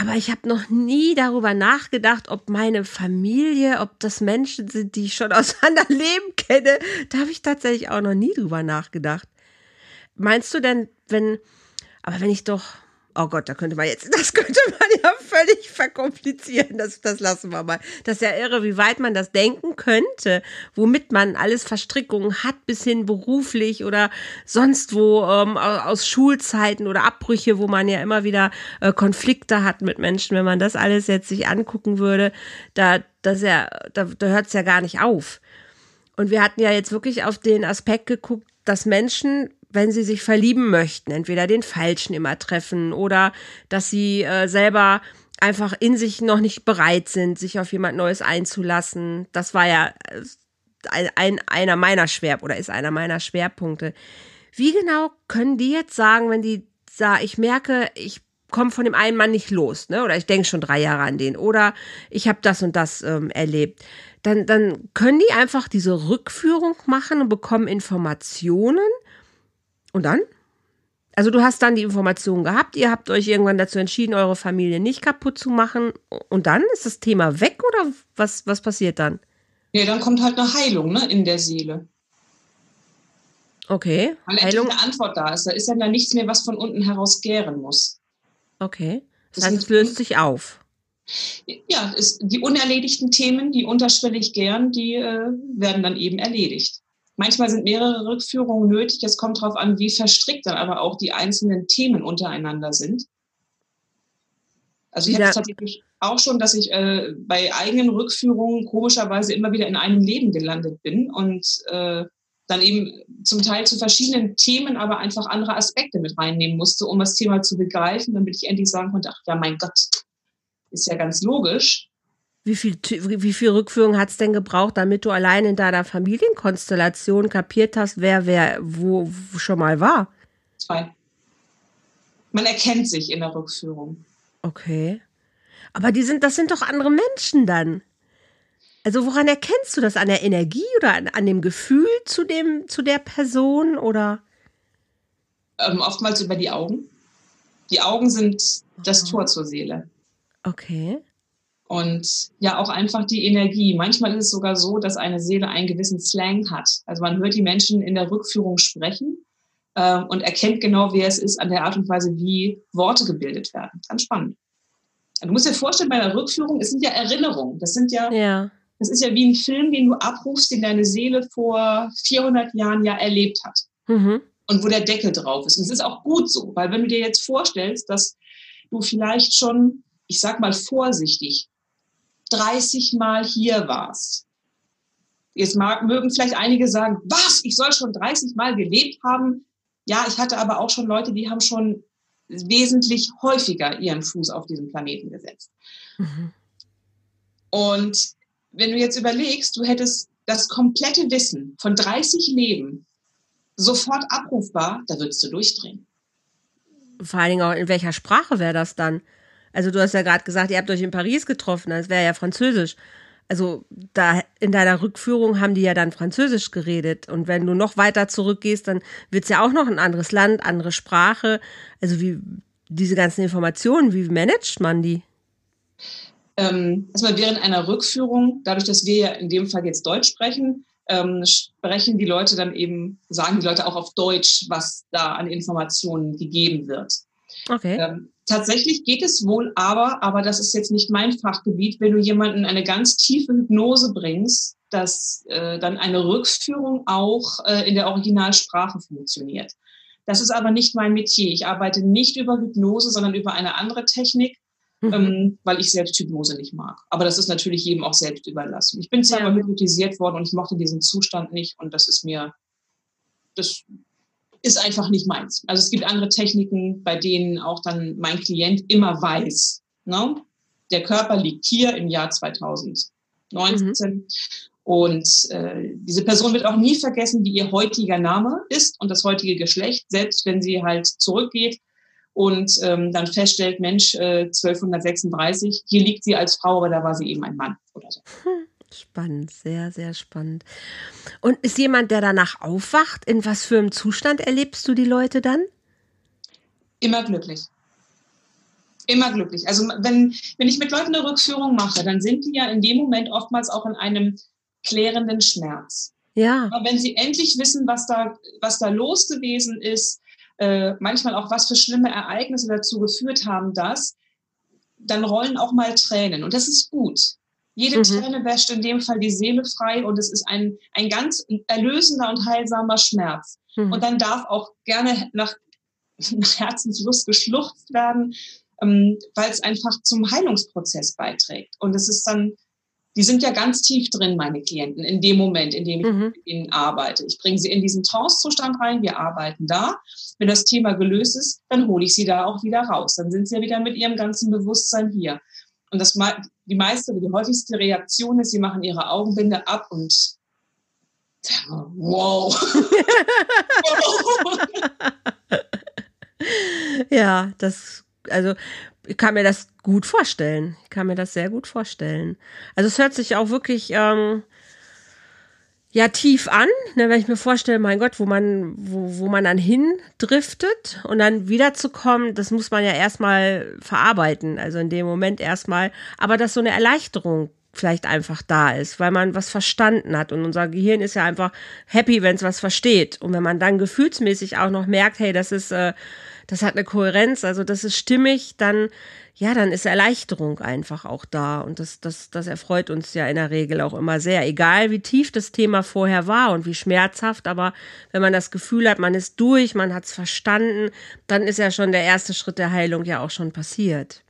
Aber ich habe noch nie darüber nachgedacht, ob meine Familie, ob das Menschen sind, die ich schon aus anderen Leben kenne. Da habe ich tatsächlich auch noch nie drüber nachgedacht. Meinst du denn, wenn, aber wenn ich doch Oh Gott, da könnte man jetzt, das könnte man ja völlig verkomplizieren. Das, das lassen wir mal. Das ist ja irre, wie weit man das denken könnte, womit man alles Verstrickungen hat, bis hin beruflich oder sonst wo ähm, aus Schulzeiten oder Abbrüche, wo man ja immer wieder äh, Konflikte hat mit Menschen. Wenn man das alles jetzt sich angucken würde, da, das ja, da, da hört es ja gar nicht auf. Und wir hatten ja jetzt wirklich auf den Aspekt geguckt, dass Menschen wenn sie sich verlieben möchten, entweder den Falschen immer treffen oder dass sie äh, selber einfach in sich noch nicht bereit sind, sich auf jemand Neues einzulassen. Das war ja äh, ein, ein, einer meiner Schwer oder ist einer meiner Schwerpunkte. Wie genau können die jetzt sagen, wenn die sagen, ich merke, ich komme von dem einen Mann nicht los, ne? Oder ich denke schon drei Jahre an den, oder ich habe das und das ähm, erlebt. Dann, dann können die einfach diese Rückführung machen und bekommen Informationen und dann? Also du hast dann die Informationen gehabt, ihr habt euch irgendwann dazu entschieden, eure Familie nicht kaputt zu machen. Und dann ist das Thema weg oder was, was passiert dann? Nee, dann kommt halt eine Heilung ne, in der Seele. Okay. Weil Heilung. eine Antwort da ist. Da ist dann da nichts mehr, was von unten heraus gären muss. Okay. Das, das heißt, es löst sich auf. Ja, ist, die unerledigten Themen, die unterschwellig gären, die äh, werden dann eben erledigt. Manchmal sind mehrere Rückführungen nötig. Es kommt darauf an, wie verstrickt dann aber auch die einzelnen Themen untereinander sind. Also ich ja. hatte tatsächlich auch schon, dass ich äh, bei eigenen Rückführungen komischerweise immer wieder in einem Leben gelandet bin und äh, dann eben zum Teil zu verschiedenen Themen aber einfach andere Aspekte mit reinnehmen musste, um das Thema zu begreifen, damit ich endlich sagen konnte, ach ja, mein Gott, ist ja ganz logisch. Wie viel, wie viel Rückführung hat es denn gebraucht, damit du allein in deiner Familienkonstellation kapiert hast, wer wer wo, wo schon mal war? Zwei. Man erkennt sich in der Rückführung. Okay. Aber die sind, das sind doch andere Menschen dann. Also woran erkennst du das? An der Energie oder an, an dem Gefühl zu dem, zu der Person oder? Ähm, oftmals über die Augen. Die Augen sind das Tor zur Seele. Okay und ja auch einfach die Energie. Manchmal ist es sogar so, dass eine Seele einen gewissen Slang hat. Also man hört die Menschen in der Rückführung sprechen äh, und erkennt genau, wer es ist an der Art und Weise, wie Worte gebildet werden. Ganz spannend. Du musst dir vorstellen, bei der Rückführung, es sind ja Erinnerungen. Das sind ja, ja. das ist ja wie ein Film, den du abrufst, den deine Seele vor 400 Jahren ja erlebt hat. Mhm. Und wo der Deckel drauf ist. Und es ist auch gut so, weil wenn du dir jetzt vorstellst, dass du vielleicht schon, ich sag mal vorsichtig, 30 Mal hier warst. Jetzt mag, mögen vielleicht einige sagen, was, ich soll schon 30 Mal gelebt haben. Ja, ich hatte aber auch schon Leute, die haben schon wesentlich häufiger ihren Fuß auf diesem Planeten gesetzt. Mhm. Und wenn du jetzt überlegst, du hättest das komplette Wissen von 30 Leben sofort abrufbar, da würdest du durchdrehen. Vor allen Dingen auch in welcher Sprache wäre das dann? Also du hast ja gerade gesagt, ihr habt euch in Paris getroffen, das wäre ja Französisch. Also da in deiner Rückführung haben die ja dann Französisch geredet. Und wenn du noch weiter zurückgehst, dann wird es ja auch noch ein anderes Land, andere Sprache. Also wie diese ganzen Informationen, wie managt man die? Ähm, erstmal während einer Rückführung, dadurch, dass wir ja in dem Fall jetzt Deutsch sprechen, ähm, sprechen die Leute dann eben, sagen die Leute auch auf Deutsch, was da an Informationen gegeben wird. Okay. Ähm, tatsächlich geht es wohl aber, aber das ist jetzt nicht mein Fachgebiet, wenn du jemanden eine ganz tiefe Hypnose bringst, dass äh, dann eine Rückführung auch äh, in der Originalsprache funktioniert. Das ist aber nicht mein Metier. Ich arbeite nicht über Hypnose, sondern über eine andere Technik, mhm. ähm, weil ich selbst Hypnose nicht mag. Aber das ist natürlich jedem auch selbst überlassen. Ich bin zwar ja. hypnotisiert worden und ich mochte diesen Zustand nicht und das ist mir, das ist einfach nicht meins. Also es gibt andere Techniken, bei denen auch dann mein Klient immer weiß, ne? der Körper liegt hier im Jahr 2019 mhm. und äh, diese Person wird auch nie vergessen, wie ihr heutiger Name ist und das heutige Geschlecht, selbst wenn sie halt zurückgeht und ähm, dann feststellt, Mensch, äh, 1236, hier liegt sie als Frau, aber da war sie eben ein Mann oder so. Hm. Spannend, sehr, sehr spannend. Und ist jemand, der danach aufwacht? In was für einem Zustand erlebst du die Leute dann? Immer glücklich. Immer glücklich. Also wenn, wenn ich mit Leuten eine Rückführung mache, dann sind die ja in dem Moment oftmals auch in einem klärenden Schmerz. Ja. Aber wenn sie endlich wissen, was da, was da los gewesen ist, äh, manchmal auch, was für schlimme Ereignisse dazu geführt haben, dass, dann rollen auch mal Tränen. Und das ist gut. Jede mhm. Träne wäscht in dem Fall die Seele frei und es ist ein, ein ganz erlösender und heilsamer Schmerz. Mhm. Und dann darf auch gerne nach, nach Herzenslust geschluchzt werden, ähm, weil es einfach zum Heilungsprozess beiträgt. Und es ist dann die sind ja ganz tief drin, meine Klienten, in dem Moment, in dem ich mhm. mit ihnen arbeite. Ich bringe sie in diesen Trance-Zustand rein, wir arbeiten da. Wenn das Thema gelöst ist, dann hole ich sie da auch wieder raus. Dann sind sie ja wieder mit ihrem ganzen Bewusstsein hier. Und das, die meiste, die häufigste Reaktion ist, sie machen ihre Augenbinde ab und wow. ja, das, also ich kann mir das gut vorstellen. Ich kann mir das sehr gut vorstellen. Also es hört sich auch wirklich ähm, ja tief an, ne, wenn ich mir vorstelle, mein Gott, wo man, wo, wo man dann hindriftet und dann wiederzukommen, das muss man ja erstmal verarbeiten, also in dem Moment erstmal, aber dass so eine Erleichterung vielleicht einfach da ist, weil man was verstanden hat und unser Gehirn ist ja einfach happy, wenn es was versteht. Und wenn man dann gefühlsmäßig auch noch merkt, hey, das ist äh, das hat eine Kohärenz, also das ist stimmig, dann, ja, dann ist Erleichterung einfach auch da. Und das, das, das erfreut uns ja in der Regel auch immer sehr. Egal wie tief das Thema vorher war und wie schmerzhaft, aber wenn man das Gefühl hat, man ist durch, man hat es verstanden, dann ist ja schon der erste Schritt der Heilung ja auch schon passiert.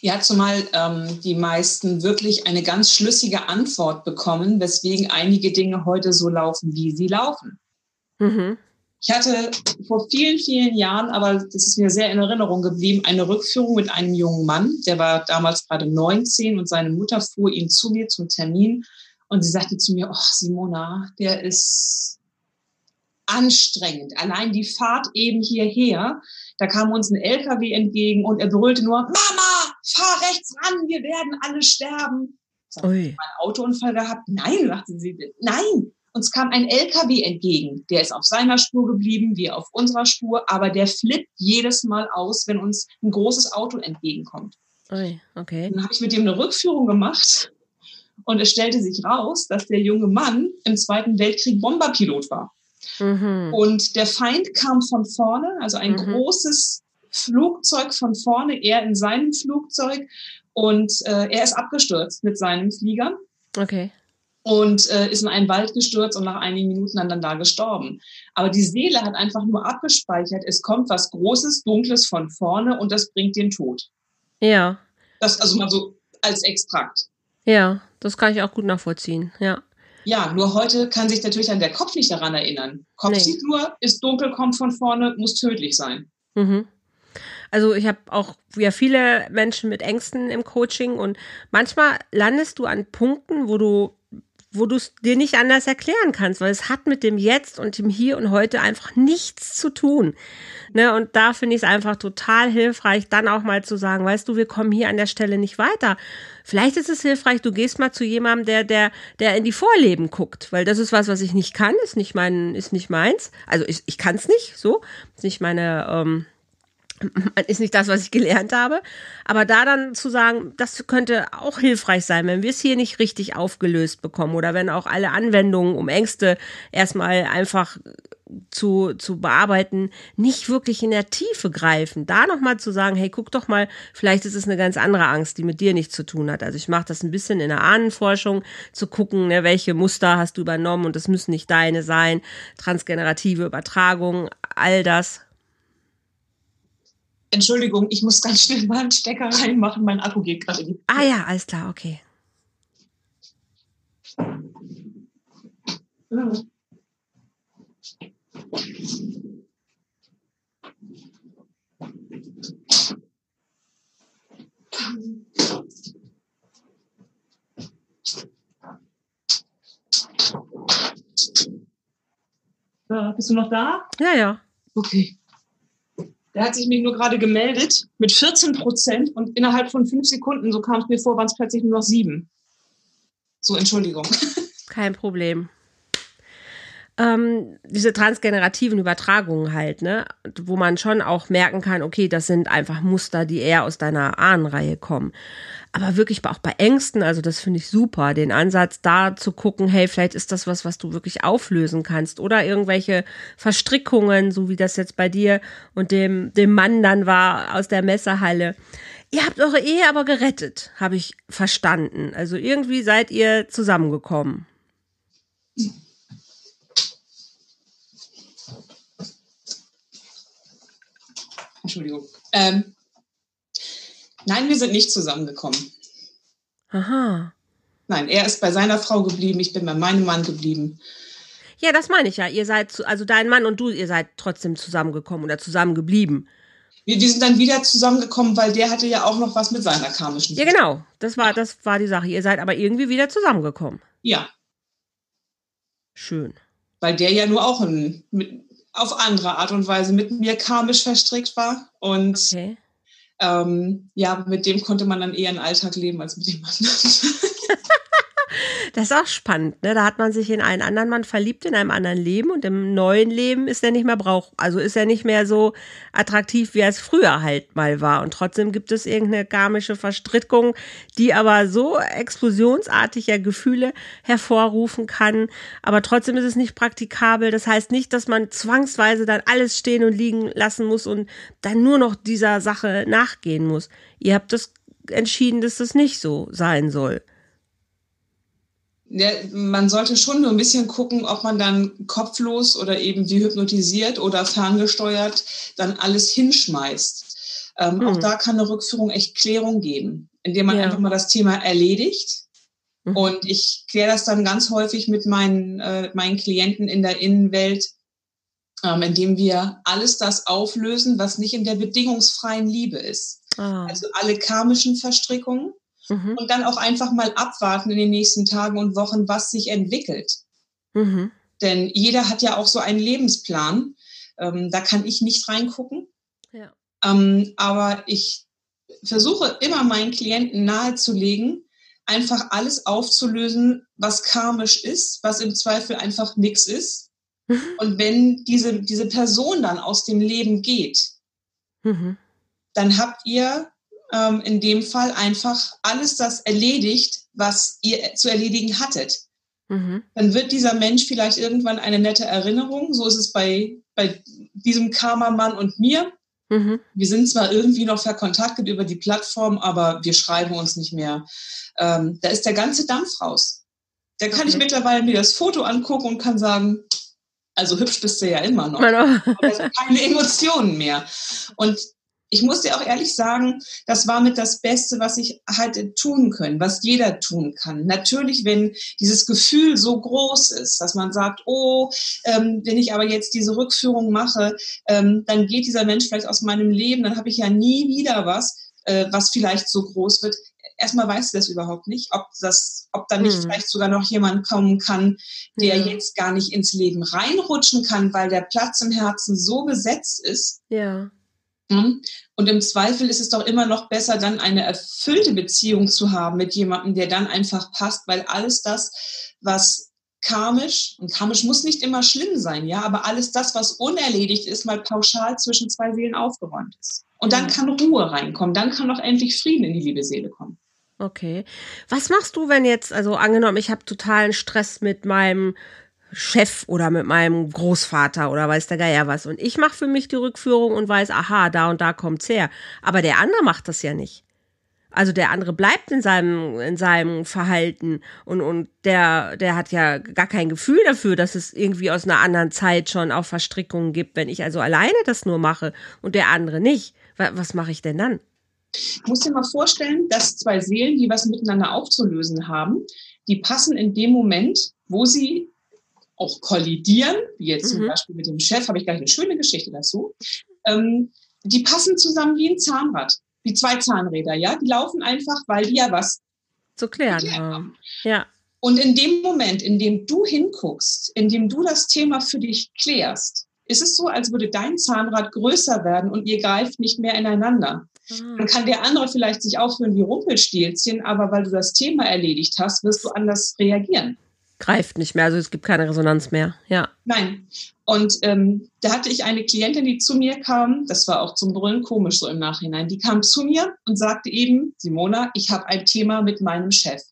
Ja, zumal ähm, die meisten wirklich eine ganz schlüssige Antwort bekommen, weswegen einige Dinge heute so laufen, wie sie laufen. Mhm. Ich hatte vor vielen, vielen Jahren, aber das ist mir sehr in Erinnerung geblieben, eine Rückführung mit einem jungen Mann, der war damals gerade 19 und seine Mutter fuhr ihn zu mir zum Termin und sie sagte zu mir, oh Simona, der ist anstrengend. Allein die Fahrt eben hierher, da kam uns ein LKW entgegen und er brüllte nur, Mama, fahr rechts ran, wir werden alle sterben. Ich habe einen Autounfall gehabt? Nein, sagte sie. Nein, uns kam ein LKW entgegen. Der ist auf seiner Spur geblieben, wir auf unserer Spur, aber der flippt jedes Mal aus, wenn uns ein großes Auto entgegenkommt. Okay. Dann habe ich mit ihm eine Rückführung gemacht und es stellte sich raus, dass der junge Mann im Zweiten Weltkrieg Bomberpilot war. Mhm. Und der Feind kam von vorne, also ein mhm. großes Flugzeug von vorne, er in seinem Flugzeug und äh, er ist abgestürzt mit seinem Flieger. Okay und äh, ist in einen Wald gestürzt und nach einigen Minuten dann, dann da gestorben. Aber die Seele hat einfach nur abgespeichert, es kommt was Großes, Dunkles von vorne und das bringt den Tod. Ja. Das also mal so als Extrakt. Ja, das kann ich auch gut nachvollziehen, ja. Ja, nur heute kann sich natürlich dann der Kopf nicht daran erinnern. Kopf nee. sieht nur, ist dunkel, kommt von vorne, muss tödlich sein. Mhm. Also ich habe auch ja viele Menschen mit Ängsten im Coaching und manchmal landest du an Punkten, wo du wo du es dir nicht anders erklären kannst, weil es hat mit dem Jetzt und dem Hier und Heute einfach nichts zu tun. Ne, und da finde ich es einfach total hilfreich, dann auch mal zu sagen, weißt du, wir kommen hier an der Stelle nicht weiter. Vielleicht ist es hilfreich, du gehst mal zu jemandem, der, der, der in die Vorleben guckt, weil das ist was, was ich nicht kann, ist nicht mein, ist nicht meins. Also ich, ich kann es nicht, so, ist nicht meine, ähm, ist nicht das, was ich gelernt habe. Aber da dann zu sagen, das könnte auch hilfreich sein, wenn wir es hier nicht richtig aufgelöst bekommen oder wenn auch alle Anwendungen, um Ängste erstmal einfach zu, zu bearbeiten, nicht wirklich in der Tiefe greifen. Da nochmal zu sagen, hey, guck doch mal, vielleicht ist es eine ganz andere Angst, die mit dir nichts zu tun hat. Also ich mache das ein bisschen in der Ahnenforschung, zu gucken, ne, welche Muster hast du übernommen und das müssen nicht deine sein, transgenerative Übertragung, all das Entschuldigung, ich muss ganz schnell mal einen Stecker reinmachen, mein Akku geht gerade nicht. Ah ja, alles klar, okay. Ja, bist du noch da? Ja, ja. Okay. Der hat sich mir nur gerade gemeldet mit 14 Prozent und innerhalb von fünf Sekunden, so kam es mir vor, waren es plötzlich nur noch sieben. So, Entschuldigung. Kein Problem. Ähm, diese transgenerativen Übertragungen halt, ne, wo man schon auch merken kann, okay, das sind einfach Muster, die eher aus deiner Ahnenreihe kommen. Aber wirklich auch bei Ängsten, also das finde ich super, den Ansatz da zu gucken, hey, vielleicht ist das was, was du wirklich auflösen kannst oder irgendwelche Verstrickungen, so wie das jetzt bei dir und dem, dem Mann dann war aus der Messerhalle. Ihr habt eure Ehe aber gerettet, habe ich verstanden. Also irgendwie seid ihr zusammengekommen. Entschuldigung. Ähm, nein, wir sind nicht zusammengekommen. Aha. Nein, er ist bei seiner Frau geblieben, ich bin bei meinem Mann geblieben. Ja, das meine ich ja. Ihr seid, zu, also dein Mann und du, ihr seid trotzdem zusammengekommen oder zusammengeblieben. Wir, wir sind dann wieder zusammengekommen, weil der hatte ja auch noch was mit seiner karmischen. Ja, genau. Das war, das war die Sache. Ihr seid aber irgendwie wieder zusammengekommen. Ja. Schön. Weil der ja nur auch ein, mit, auf andere Art und Weise mit mir karmisch verstrickt war. Und Okay. ähm, ja, mit dem konnte man dann eher einen Alltag leben als mit dem anderen. Das ist auch spannend, ne? Da hat man sich in einen anderen Mann verliebt, in einem anderen Leben und im neuen Leben ist er nicht mehr brauch, also ist er nicht mehr so attraktiv, wie er es früher halt mal war. Und trotzdem gibt es irgendeine karmische Verstrickung, die aber so explosionsartige Gefühle hervorrufen kann. Aber trotzdem ist es nicht praktikabel. Das heißt nicht, dass man zwangsweise dann alles stehen und liegen lassen muss und dann nur noch dieser Sache nachgehen muss. Ihr habt das entschieden, dass das nicht so sein soll. Ja, man sollte schon nur ein bisschen gucken, ob man dann kopflos oder eben wie hypnotisiert oder ferngesteuert dann alles hinschmeißt. Ähm, Hm. Auch da kann eine Rückführung echt Klärung geben, indem man Ja. einfach mal das Thema erledigt. Mhm. Und ich kläre das dann ganz häufig mit meinen, äh, meinen Klienten in der Innenwelt, ähm, indem wir alles das auflösen, was nicht in der bedingungsfreien Liebe ist. Ah. Also alle karmischen Verstrickungen Mhm. und dann auch einfach mal abwarten in den nächsten Tagen und Wochen, was sich entwickelt. Mhm. Denn jeder hat ja auch so einen Lebensplan. Ähm, da kann ich nicht reingucken. Ja. Ähm, aber ich versuche immer meinen Klienten nahezulegen, einfach alles aufzulösen, was karmisch ist, was im Zweifel einfach nichts ist. Mhm. Und wenn diese, diese Person dann aus dem Leben geht, Mhm. dann habt ihr ähm, in dem Fall einfach alles das erledigt, was ihr zu erledigen hattet. Mhm. Dann wird dieser Mensch vielleicht irgendwann eine nette Erinnerung. So ist es bei, bei diesem Karma-Mann und mir. Mhm. Wir sind zwar irgendwie noch verkontaktet über die Plattform, aber wir schreiben uns nicht mehr. Ähm, da ist der ganze Dampf raus. Da kann ich Okay. mittlerweile mir das Foto angucken und kann sagen, also hübsch bist du ja immer noch. Keine Emotionen mehr. Und ich muss dir auch ehrlich sagen, das war mit das Beste, was ich halt tun können, was jeder tun kann. Natürlich, wenn dieses Gefühl so groß ist, dass man sagt, oh, ähm, wenn ich aber jetzt diese Rückführung mache, ähm, dann geht dieser Mensch vielleicht aus meinem Leben, dann habe ich ja nie wieder was, äh, was vielleicht so groß wird. Erstmal weißt du das überhaupt nicht, ob das, ob da nicht Hm. vielleicht sogar noch jemand kommen kann, der Ja. jetzt gar nicht ins Leben reinrutschen kann, weil der Platz im Herzen so besetzt ist. Ja. Mhm. Und im Zweifel ist es doch immer noch besser, dann eine erfüllte Beziehung zu haben mit jemandem, der dann einfach passt, weil alles das, was karmisch, und karmisch muss nicht immer schlimm sein, ja, aber alles das, was unerledigt ist, mal pauschal zwischen zwei Seelen aufgeräumt ist. Und dann kann Ruhe reinkommen, dann kann auch endlich Frieden in die liebe Seele kommen. Okay. Was machst du, wenn jetzt, also angenommen, ich habe totalen Stress mit meinem Chef oder mit meinem Großvater oder weiß der Geier was und ich mache für mich die Rückführung und weiß, aha, da und da kommt's her. Aber der andere macht das ja nicht. Also der andere bleibt in seinem, in seinem Verhalten und, und der, der hat ja gar kein Gefühl dafür, dass es irgendwie aus einer anderen Zeit schon auch Verstrickungen gibt, wenn ich also alleine das nur mache und der andere nicht. Wa- Was mache ich denn dann? Du musst dir mal vorstellen, dass zwei Seelen, die was miteinander aufzulösen haben, die passen in dem Moment, wo sie auch kollidieren, wie jetzt zum Mhm. Beispiel mit dem Chef, habe ich gleich eine schöne Geschichte dazu, ähm, die passen zusammen wie ein Zahnrad, wie zwei Zahnräder, ja, die laufen einfach, weil die ja was Zu klären geklärt haben. haben. Ja. Und in dem Moment, in dem du hinguckst, in dem du das Thema für dich klärst, ist es so, als würde dein Zahnrad größer werden und ihr greift nicht mehr ineinander. Dann kann der andere vielleicht sich aufführen wie Rumpelstilzchen, aber weil du das Thema erledigt hast, wirst du anders reagieren. Greift nicht mehr, also es gibt keine Resonanz mehr, ja. Nein. Und ähm, da hatte ich eine Klientin, die zu mir kam, das war auch zum Brüllen komisch so im Nachhinein, die kam zu mir und sagte eben, Simona, ich habe ein Thema mit meinem Chef.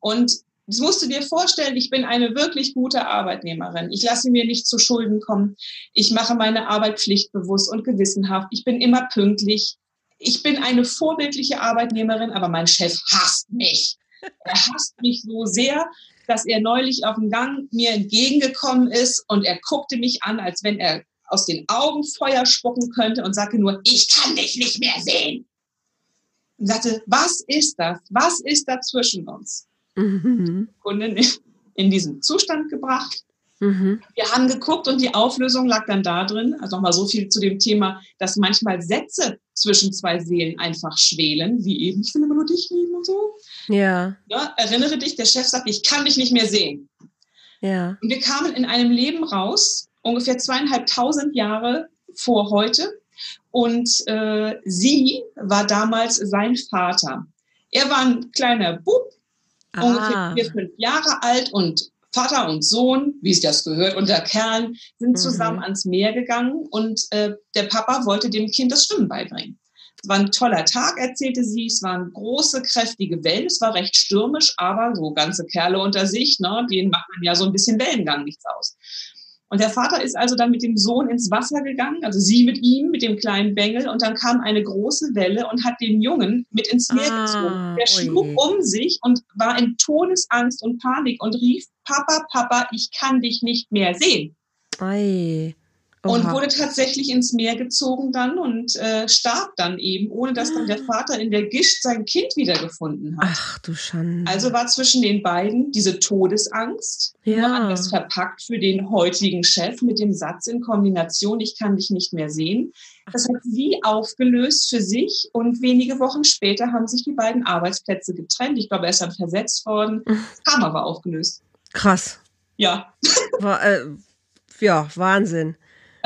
Und das musst du dir vorstellen, ich bin eine wirklich gute Arbeitnehmerin. Ich lasse mir nicht zu Schulden kommen. Ich mache meine Arbeit pflichtbewusst und gewissenhaft. Ich bin immer pünktlich. Ich bin eine vorbildliche Arbeitnehmerin, aber mein Chef hasst mich. Er hasst mich so sehr, dass er neulich auf dem Gang mir entgegengekommen ist und er guckte mich an, als wenn er aus den Augen Feuer spucken könnte und sagte nur, ich kann dich nicht mehr sehen. Und sagte, was ist das? Was ist da zwischen uns? Mhm. Kundin in diesen Zustand gebracht. Mhm. Wir haben geguckt und die Auflösung lag dann da drin. Also nochmal so viel zu dem Thema, dass manchmal Sätze zwischen zwei Seelen einfach schwelen, wie eben, ich will immer nur dich lieben und so. Ja. ja. Erinnere dich, der Chef sagt, ich kann dich nicht mehr sehen. Ja. Und wir kamen in einem Leben raus, ungefähr zweieinhalbtausend Jahre vor heute. Und äh, sie war damals sein Vater. Er war ein kleiner Bub, ah. ungefähr vier, fünf Jahre alt und Vater und Sohn, wie es das gehört, unter Kerlen, sind mhm. zusammen mhm. ans Meer gegangen und äh, der Papa wollte dem Kind das Schwimmen beibringen. Es war ein toller Tag, erzählte sie. Es waren große, kräftige Wellen. Es war recht stürmisch, aber so ganze Kerle unter sich, ne, denen macht man ja so ein bisschen Wellengang nichts aus. Und der Vater ist also dann mit dem Sohn ins Wasser gegangen, also sie mit ihm, mit dem kleinen Bengel, und dann kam eine große Welle und hat den Jungen mit ins Meer ah, gezogen. Der schlug um sich und war in Todesangst und Panik und rief, Papa, Papa, ich kann dich nicht mehr sehen. Ei. Und wurde tatsächlich ins Meer gezogen dann und äh, starb dann eben, ohne dass dann der Vater in der Gischt sein Kind wiedergefunden hat. Ach du Schande. Also war zwischen den beiden diese Todesangst, ja. das verpackt für den heutigen Chef mit dem Satz in Kombination, ich kann dich nicht mehr sehen. Das hat sie aufgelöst für sich und wenige Wochen später haben sich die beiden Arbeitsplätze getrennt. Ich glaube, er ist dann versetzt worden, kam aber aufgelöst. Krass. Ja. War, äh, ja, Wahnsinn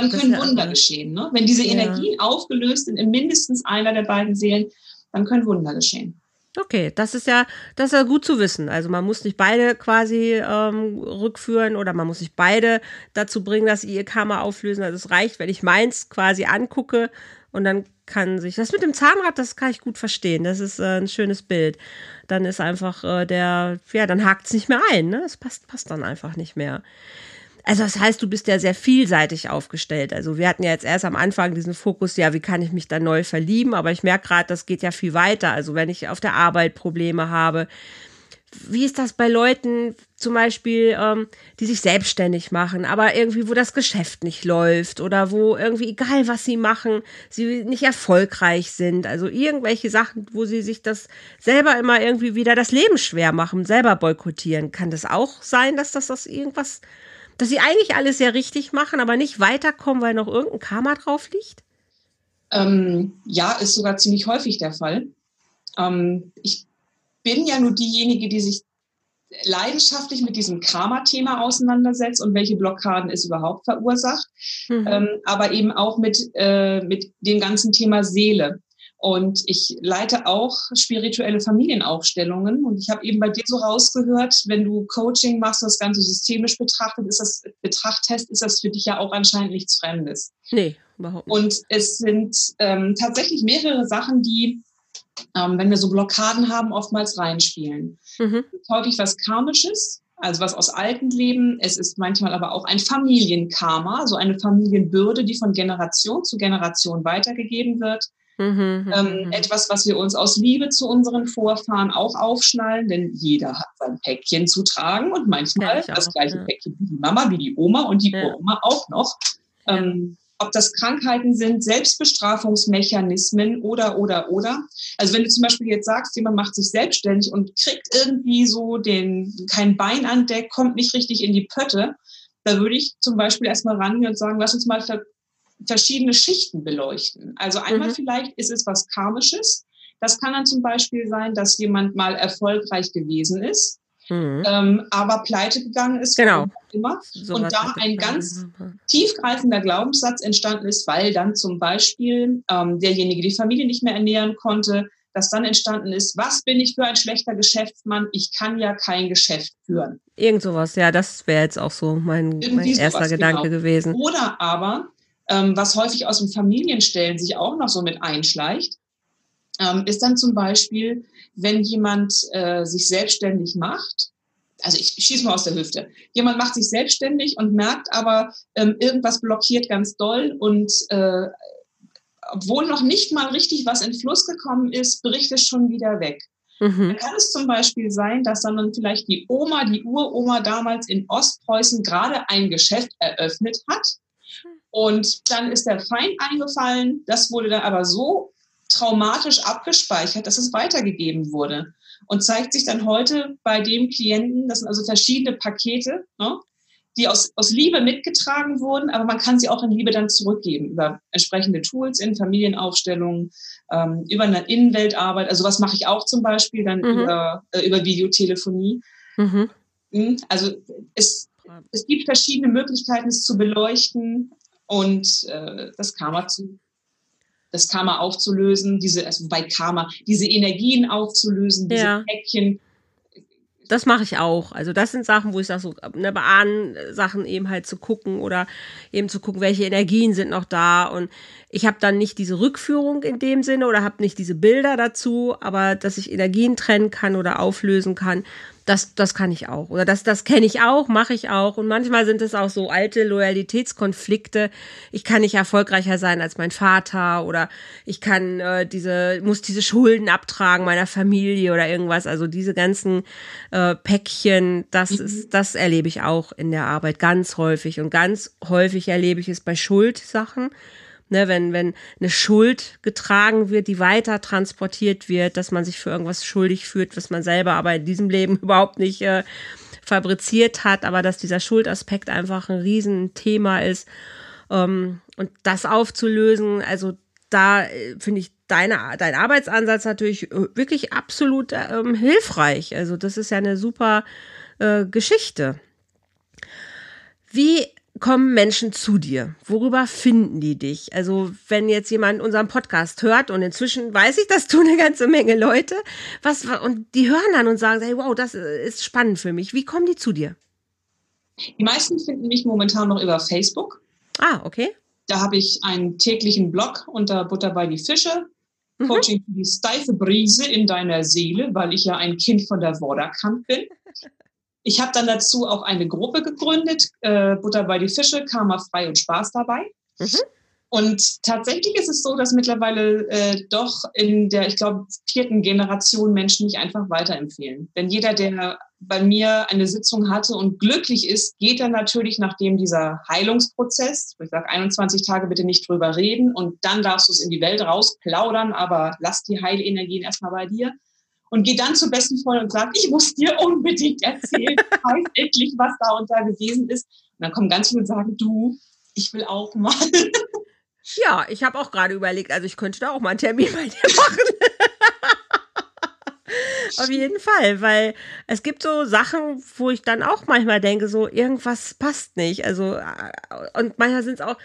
dann können Wunder geschehen. Ne? Wenn diese Energien ja. aufgelöst sind in mindestens einer der beiden Seelen, dann können Wunder geschehen. Okay, das ist ja, das ist ja gut zu wissen. Also man muss nicht beide quasi ähm, rückführen oder man muss nicht beide dazu bringen, dass sie ihr Karma auflösen. Also es reicht, wenn ich meins quasi angucke und dann kann sich das mit dem Zahnrad, das kann ich gut verstehen. Das ist äh, ein schönes Bild. Dann ist einfach äh, der, ja, dann hakt es nicht mehr ein. Ne? Es passt, passt dann einfach nicht mehr. Also das heißt, du bist ja sehr vielseitig aufgestellt. Also wir hatten ja jetzt erst am Anfang diesen Fokus, ja, wie kann ich mich dann neu verlieben? Aber ich merke gerade, das geht ja viel weiter. Also wenn ich auf der Arbeit Probleme habe, wie ist das bei Leuten zum Beispiel, ähm, die sich selbstständig machen, aber irgendwie, wo das Geschäft nicht läuft oder wo irgendwie, egal was sie machen, sie nicht erfolgreich sind. Also irgendwelche Sachen, wo sie sich das selber immer irgendwie wieder das Leben schwer machen, selber boykottieren. Kann das auch sein, dass das aus irgendwas dass sie eigentlich alles sehr richtig machen, aber nicht weiterkommen, weil noch irgendein Karma drauf liegt? Ähm, ja, ist sogar ziemlich häufig der Fall. Ähm, ich bin ja nur diejenige, die sich leidenschaftlich mit diesem Karma-Thema auseinandersetzt und welche Blockaden es überhaupt verursacht, mhm. ähm, aber eben auch mit, äh, mit dem ganzen Thema Seele. Und ich leite auch spirituelle Familienaufstellungen. Und ich habe eben bei dir so rausgehört, wenn du Coaching machst, das Ganze systemisch betrachtet, ist das, betrachtest, ist das für dich ja auch anscheinend nichts Fremdes. Nee, überhaupt nicht. Und es sind ähm, tatsächlich mehrere Sachen, die, ähm, wenn wir so Blockaden haben, oftmals reinspielen. Mhm. Häufig was Karmisches, also was aus alten Leben. Es ist manchmal aber auch ein Familienkarma, so eine Familienbürde, die von Generation zu Generation weitergegeben wird. Mhm, mhm, ähm, mhm. etwas, was wir uns aus Liebe zu unseren Vorfahren auch aufschnallen, denn jeder hat sein Päckchen zu tragen und manchmal das auch, gleiche ja. Päckchen wie die Mama, wie die Oma und die ja. Oma auch noch. Ähm, ob das Krankheiten sind, Selbstbestrafungsmechanismen oder, oder, oder. Also wenn du zum Beispiel jetzt sagst, jemand macht sich selbstständig und kriegt irgendwie so den, kein Bein an Deck, kommt nicht richtig in die Pötte, da würde ich zum Beispiel erstmal rangehen und sagen, lass uns mal verschiedene Schichten beleuchten. Also einmal mhm. vielleicht ist es was Karmisches. Das kann dann zum Beispiel sein, dass jemand mal erfolgreich gewesen ist, mhm. ähm, aber pleite gegangen ist. Genau. Immer. So und da ein ganz tiefgreifender Glaubenssatz entstanden ist, weil dann zum Beispiel ähm, derjenige die Familie nicht mehr ernähren konnte, dass dann entstanden ist, was bin ich für ein schlechter Geschäftsmann? Ich kann ja kein Geschäft führen. Irgend sowas, ja, das wäre jetzt auch so mein, mein erster sowas, Gedanke genau. gewesen. Oder aber, ähm, was häufig aus dem Familienstellen sich auch noch so mit einschleicht, ähm, ist dann zum Beispiel, wenn jemand äh, sich selbstständig macht, also ich schieße mal aus der Hüfte. Jemand macht sich selbstständig und merkt aber, ähm, irgendwas blockiert ganz doll und äh, obwohl noch nicht mal richtig was in Fluss gekommen ist, bricht es schon wieder weg. Mhm. Dann kann es zum Beispiel sein, dass dann vielleicht die Oma, die Uroma damals in Ostpreußen gerade ein Geschäft eröffnet hat. Und dann ist der Feind eingefallen. Das wurde dann aber so traumatisch abgespeichert, dass es weitergegeben wurde. Und zeigt sich dann heute bei dem Klienten, das sind also verschiedene Pakete, ne, die aus, aus Liebe mitgetragen wurden, aber man kann sie auch in Liebe dann zurückgeben über entsprechende Tools in Familienaufstellungen, ähm, über eine Innenweltarbeit. Also was mache ich auch zum Beispiel dann mhm. über, äh, über Videotelefonie. Mhm. Hm, also es, es gibt verschiedene Möglichkeiten, es zu beleuchten und äh, das Karma zu das Karma aufzulösen, diese, also bei Karma, diese Energien aufzulösen, diese ja. Päckchen das mache ich auch. Also das sind Sachen, wo ich sage, so ne, bei Sachen eben halt zu gucken oder eben zu gucken, welche Energien sind noch da. Und ich habe dann nicht diese Rückführung in dem Sinne oder habe nicht diese Bilder dazu, aber dass ich Energien trennen kann oder auflösen kann, das, das kann ich auch. Oder das, das kenne ich auch, mache ich auch. Und manchmal sind es auch so alte Loyalitätskonflikte. Ich kann nicht erfolgreicher sein als mein Vater oder ich kann äh, diese, muss diese Schulden abtragen meiner Familie oder irgendwas. Also diese ganzen äh, Päckchen, das mhm. ist, das erlebe ich auch in der Arbeit ganz häufig. Und ganz häufig erlebe ich es bei Schuldsachen ne, wenn, wenn eine Schuld getragen wird, die weiter transportiert wird, dass man sich für irgendwas schuldig fühlt, was man selber aber in diesem Leben überhaupt nicht äh, fabriziert hat, aber dass dieser Schuldaspekt einfach ein Riesenthema ist. Ähm, und das aufzulösen, also da äh, finde ich deine, dein Arbeitsansatz natürlich äh, wirklich absolut ähm, hilfreich. Also das ist ja eine super äh, Geschichte. Wie kommen Menschen zu dir? Worüber finden die dich? Also, wenn jetzt jemand unseren Podcast hört und inzwischen weiß ich, das tun eine ganze Menge Leute, was, und die hören dann und sagen, hey, wow, das ist spannend für mich. Wie kommen die zu dir? Die meisten finden mich momentan noch über Facebook. Ah, okay. Da habe ich einen täglichen Blog unter Butter bei die Fische. Mhm. Coaching für die steife Brise in deiner Seele, weil ich ja ein Kind von der Vorderkant bin. Ich habe dann dazu auch eine Gruppe gegründet, äh, Butter bei die Fische, Karma frei und Spaß dabei. Mhm. Und tatsächlich ist es so, dass mittlerweile äh, doch in der, ich glaube, vierten Generation Menschen mich einfach weiterempfehlen. Denn jeder, der bei mir eine Sitzung hatte und glücklich ist, geht dann natürlich, nachdem dieser Heilungsprozess, ich sage 21 Tage bitte nicht drüber reden und dann darfst du es in die Welt rausplaudern, aber lass die Heilenergien erstmal bei dir und gehe dann zur besten Freundin und sage, ich muss dir unbedingt erzählen, weiß endlich, was da und da gewesen ist. Und dann kommen ganz viele und sagen, du, ich will auch mal. Ja, ich habe auch gerade überlegt, also ich könnte da auch mal einen Termin bei dir machen. Auf jeden Fall, weil es gibt so Sachen, wo ich dann auch manchmal denke, so irgendwas passt nicht. Also, äh, und manchmal sind es auch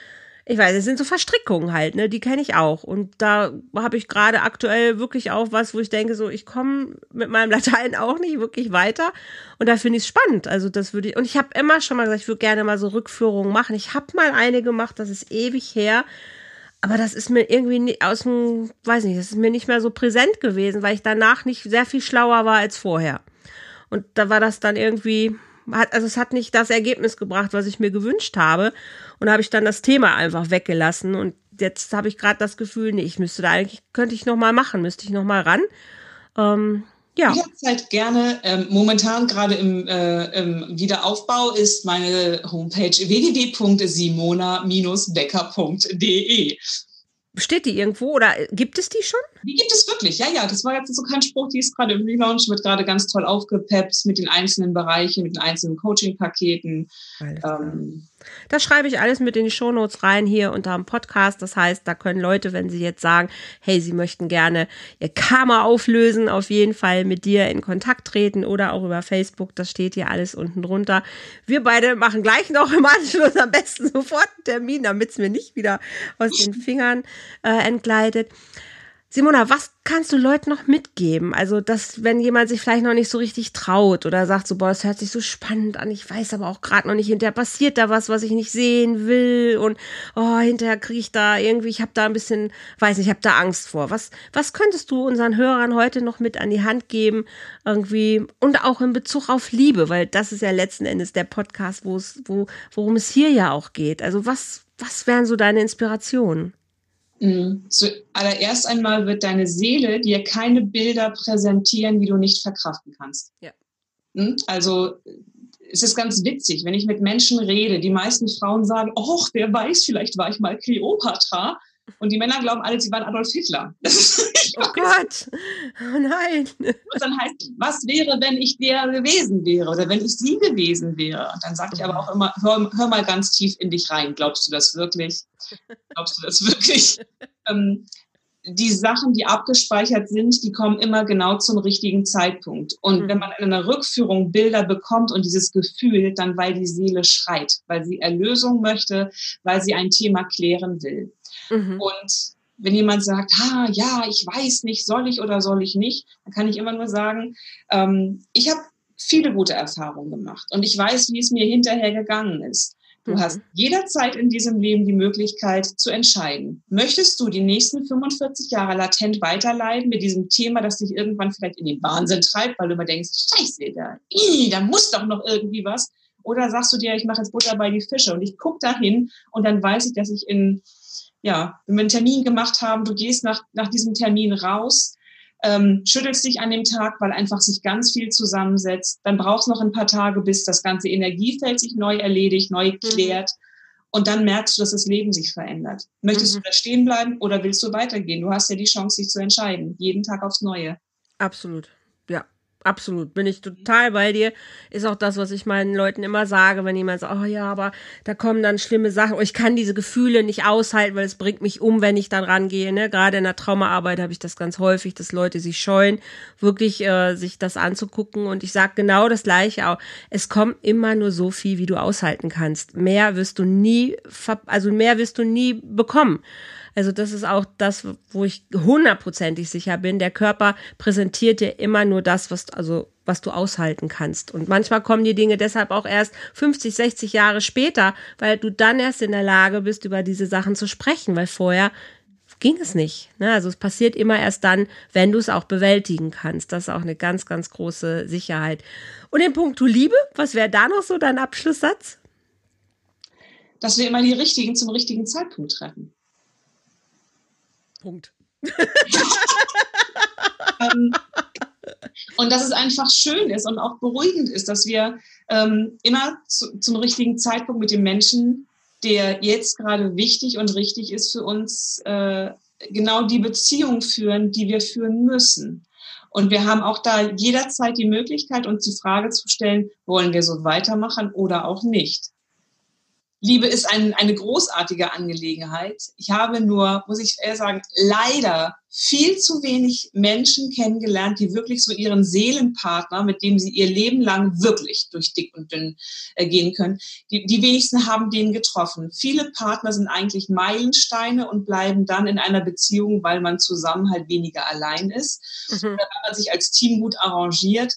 ich weiß, es sind so Verstrickungen halt, ne? Die kenne ich auch. Und da habe ich gerade aktuell wirklich auch was, wo ich denke, so, ich komme mit meinem Latein auch nicht wirklich weiter. Und da finde ich es spannend. Also das würde ich. Und ich habe immer schon mal gesagt, ich würde gerne mal so Rückführungen machen. Ich habe mal eine gemacht, das ist ewig her. Aber das ist mir irgendwie aus dem, weiß nicht, das ist mir nicht mehr so präsent gewesen, weil ich danach nicht sehr viel schlauer war als vorher. Und da war das dann irgendwie, hat, also es hat nicht das Ergebnis gebracht, was ich mir gewünscht habe. Und habe ich dann das Thema einfach weggelassen. Und jetzt habe ich gerade das Gefühl, nee, ich müsste da eigentlich, könnte ich noch mal machen, müsste ich noch mal ran. Ähm, ja. Jederzeit gerne. Ähm, momentan gerade im, äh, im Wiederaufbau ist meine Homepage www.simona-becker.de. Steht die irgendwo oder gibt es die schon? Die gibt es wirklich, ja, ja. Das war jetzt so kein Spruch, die ist gerade im Relaunch, wird gerade ganz toll aufgepeppt mit den einzelnen Bereichen, mit den einzelnen Coaching-Paketen. Ähm, das schreibe ich alles mit in die Shownotes rein hier unter dem Podcast. Das heißt, da können Leute, wenn sie jetzt sagen, hey, sie möchten gerne ihr Karma auflösen, auf jeden Fall mit dir in Kontakt treten oder auch über Facebook. Das steht hier alles unten drunter. Wir beide machen gleich noch im Anschluss am besten sofort einen Termin, damit es mir nicht wieder aus den Fingern äh, entgleitet. Simona, was kannst du Leuten noch mitgeben? Also, dass, wenn jemand sich vielleicht noch nicht so richtig traut oder sagt so, boah, es hört sich so spannend an, ich weiß aber auch gerade noch nicht, hinterher passiert da was, was ich nicht sehen will und oh, hinterher kriege ich da irgendwie, ich habe da ein bisschen, weiß nicht, ich habe da Angst vor. Was, was könntest du unseren Hörern heute noch mit an die Hand geben, irgendwie und auch in Bezug auf Liebe, weil das ist ja letzten Endes der Podcast, wo es, wo, worum es hier ja auch geht. Also, was, was wären so deine Inspirationen? Mhm. Zuallererst einmal wird deine Seele dir keine Bilder präsentieren, die du nicht verkraften kannst. Ja. Mhm. Also es ist ganz witzig, wenn ich mit Menschen rede, die meisten Frauen sagen, oh, wer weiß, vielleicht war ich mal Kleopatra. Und die Männer glauben alle, sie waren Adolf Hitler. oh Gott, oh nein. Und dann heißt, was wäre, wenn ich der gewesen wäre oder wenn ich sie gewesen wäre? Und dann sage ich aber auch immer, hör, hör, mal ganz tief in dich rein. Glaubst du das wirklich? Glaubst du das wirklich? ähm, die Sachen, die abgespeichert sind, die kommen immer genau zum richtigen Zeitpunkt. Und mhm. wenn man in einer Rückführung Bilder bekommt und dieses Gefühl, dann weil die Seele schreit, weil sie Erlösung möchte, weil sie ein Thema klären will. Mhm. Und wenn jemand sagt, ah, ja, ich weiß nicht, soll ich oder soll ich nicht, dann kann ich immer nur sagen, ähm, ich habe viele gute Erfahrungen gemacht und ich weiß, wie es mir hinterher gegangen ist. Du mhm. hast jederzeit in diesem Leben die Möglichkeit zu entscheiden. Möchtest du die nächsten 45 Jahre latent weiterleiden mit diesem Thema, das dich irgendwann vielleicht in den Wahnsinn treibt, weil du immer denkst, scheiße, da, da muss doch noch irgendwie was. Oder sagst du dir, ich mache jetzt Butter bei die Fische und ich gucke dahin und dann weiß ich, dass ich in ja, wenn wir einen Termin gemacht haben, du gehst nach, nach diesem Termin raus, ähm, schüttelst dich an dem Tag, weil einfach sich ganz viel zusammensetzt. Dann brauchst du noch ein paar Tage, bis das ganze Energiefeld sich neu erledigt, neu mhm. klärt. Und dann merkst du, dass das Leben sich verändert. Möchtest mhm. du da stehen bleiben oder willst du weitergehen? Du hast ja die Chance, dich zu entscheiden. Jeden Tag aufs Neue. Absolut. Absolut, bin ich total bei dir. Ist auch das, was ich meinen Leuten immer sage, wenn jemand sagt, oh ja, aber da kommen dann schlimme Sachen. Oh, ich kann diese Gefühle nicht aushalten, weil es bringt mich um, wenn ich dann rangehe. Ne? Gerade in der Traumaarbeit habe ich das ganz häufig, dass Leute sich scheuen, wirklich äh, sich das anzugucken. Und ich sage genau das Gleiche auch. Es kommt immer nur so viel, wie du aushalten kannst. Mehr wirst du nie, also mehr wirst du nie bekommen. Also das ist auch das, wo ich hundertprozentig sicher bin. Der Körper präsentiert dir immer nur das, was, also, was du aushalten kannst. Und manchmal kommen die Dinge deshalb auch erst 50, 60 Jahre später, weil du dann erst in der Lage bist, über diese Sachen zu sprechen, weil vorher ging es nicht. Ne? Also es passiert immer erst dann, wenn du es auch bewältigen kannst. Das ist auch eine ganz, ganz große Sicherheit. Und in puncto Liebe, was wäre da noch so dein Abschlusssatz? Dass wir immer die Richtigen zum richtigen Zeitpunkt treffen. Punkt. ähm, und dass es einfach schön ist und auch beruhigend ist, dass wir ähm, immer zu, zum richtigen Zeitpunkt mit dem Menschen, der jetzt gerade wichtig und richtig ist für uns, äh, genau die Beziehung führen, die wir führen müssen. Und wir haben auch da jederzeit die Möglichkeit, uns die Frage zu stellen, wollen wir so weitermachen oder auch nicht. Liebe ist ein, eine großartige Angelegenheit. Ich habe nur, muss ich eher sagen, leider viel zu wenig Menschen kennengelernt, die wirklich so ihren Seelenpartner, mit dem sie ihr Leben lang wirklich durch dick und dünn äh, gehen können, die, die wenigsten haben den getroffen. Viele Partner sind eigentlich Meilensteine und bleiben dann in einer Beziehung, weil man zusammen halt weniger allein ist, mhm. oder wenn man sich als Team gut arrangiert.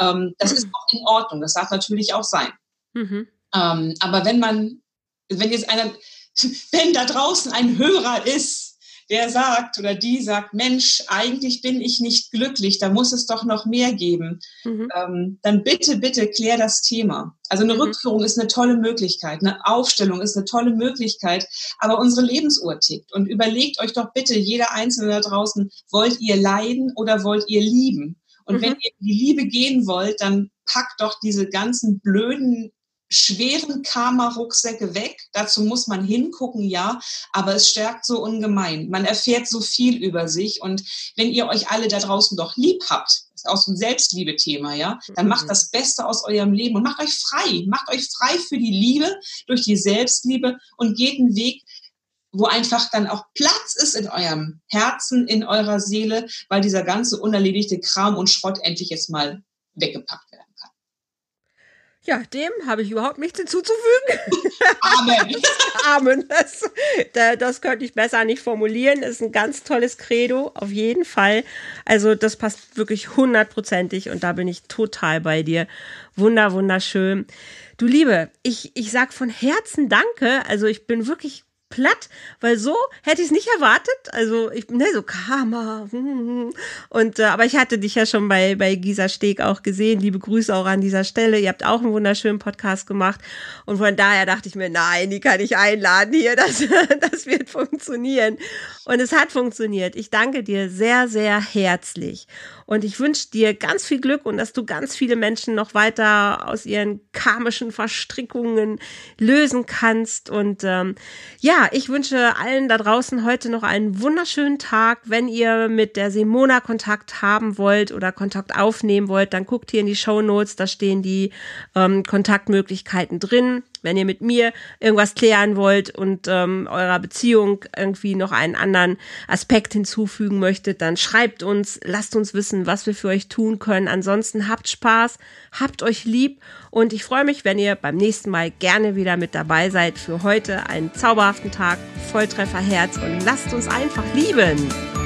Ähm, das mhm. ist auch in Ordnung. Das darf natürlich auch sein. Mhm. Ähm, aber wenn man wenn jetzt einer, wenn da draußen ein Hörer ist, der sagt oder die sagt, Mensch, eigentlich bin ich nicht glücklich, da muss es doch noch mehr geben, mhm. ähm, dann bitte, bitte klär das Thema. Also eine mhm. Rückführung ist eine tolle Möglichkeit, eine Aufstellung ist eine tolle Möglichkeit, aber unsere Lebensuhr tickt. Und überlegt euch doch bitte, jeder Einzelne da draußen, wollt ihr leiden oder wollt ihr lieben? Und mhm. wenn ihr die Liebe gehen wollt, dann packt doch diese ganzen blöden schweren Karma-Rucksäcke weg. Dazu muss man hingucken, ja, aber es stärkt so ungemein. Man erfährt so viel über sich und wenn ihr euch alle da draußen doch lieb habt, das ist auch so ein Selbstliebe-Thema, ja, dann macht mhm. das Beste aus eurem Leben und macht euch frei. Macht euch frei für die Liebe, durch die Selbstliebe und geht einen Weg, wo einfach dann auch Platz ist in eurem Herzen, in eurer Seele, weil dieser ganze unerledigte Kram und Schrott endlich jetzt mal weggepackt werden. Ja, dem habe ich überhaupt nichts hinzuzufügen. Amen. Amen. Das, das könnte ich besser nicht formulieren. Ist ein ganz tolles Credo, auf jeden Fall. Also das passt wirklich hundertprozentig und da bin ich total bei dir. Wunder, wunderschön. Du Liebe, ich, ich sag von Herzen Danke. Also ich bin wirklich platt, weil so hätte ich es nicht erwartet. Also ich ne so Karma und äh, aber ich hatte dich ja schon bei bei Gisa Steg auch gesehen. Liebe Grüße auch an dieser Stelle. Ihr habt auch einen wunderschönen Podcast gemacht und von daher dachte ich mir, nein, die kann ich einladen hier, das das wird funktionieren und es hat funktioniert. Ich danke dir sehr sehr herzlich und ich wünsche dir ganz viel Glück und dass du ganz viele Menschen noch weiter aus ihren karmischen Verstrickungen lösen kannst. Und ähm, ja, ich wünsche allen da draußen heute noch einen wunderschönen Tag. Wenn ihr mit der Simona Kontakt haben wollt oder Kontakt aufnehmen wollt, dann guckt hier in die Show Notes, da stehen die ähm, Kontaktmöglichkeiten drin. Wenn ihr mit mir irgendwas klären wollt und ähm, eurer Beziehung irgendwie noch einen anderen Aspekt hinzufügen möchtet, dann schreibt uns, lasst uns wissen, was wir für euch tun können. Ansonsten habt Spaß, habt euch lieb und ich freue mich, wenn ihr beim nächsten Mal gerne wieder mit dabei seid. Für heute einen zauberhaften Tag, Volltrefferherz und lasst uns einfach lieben.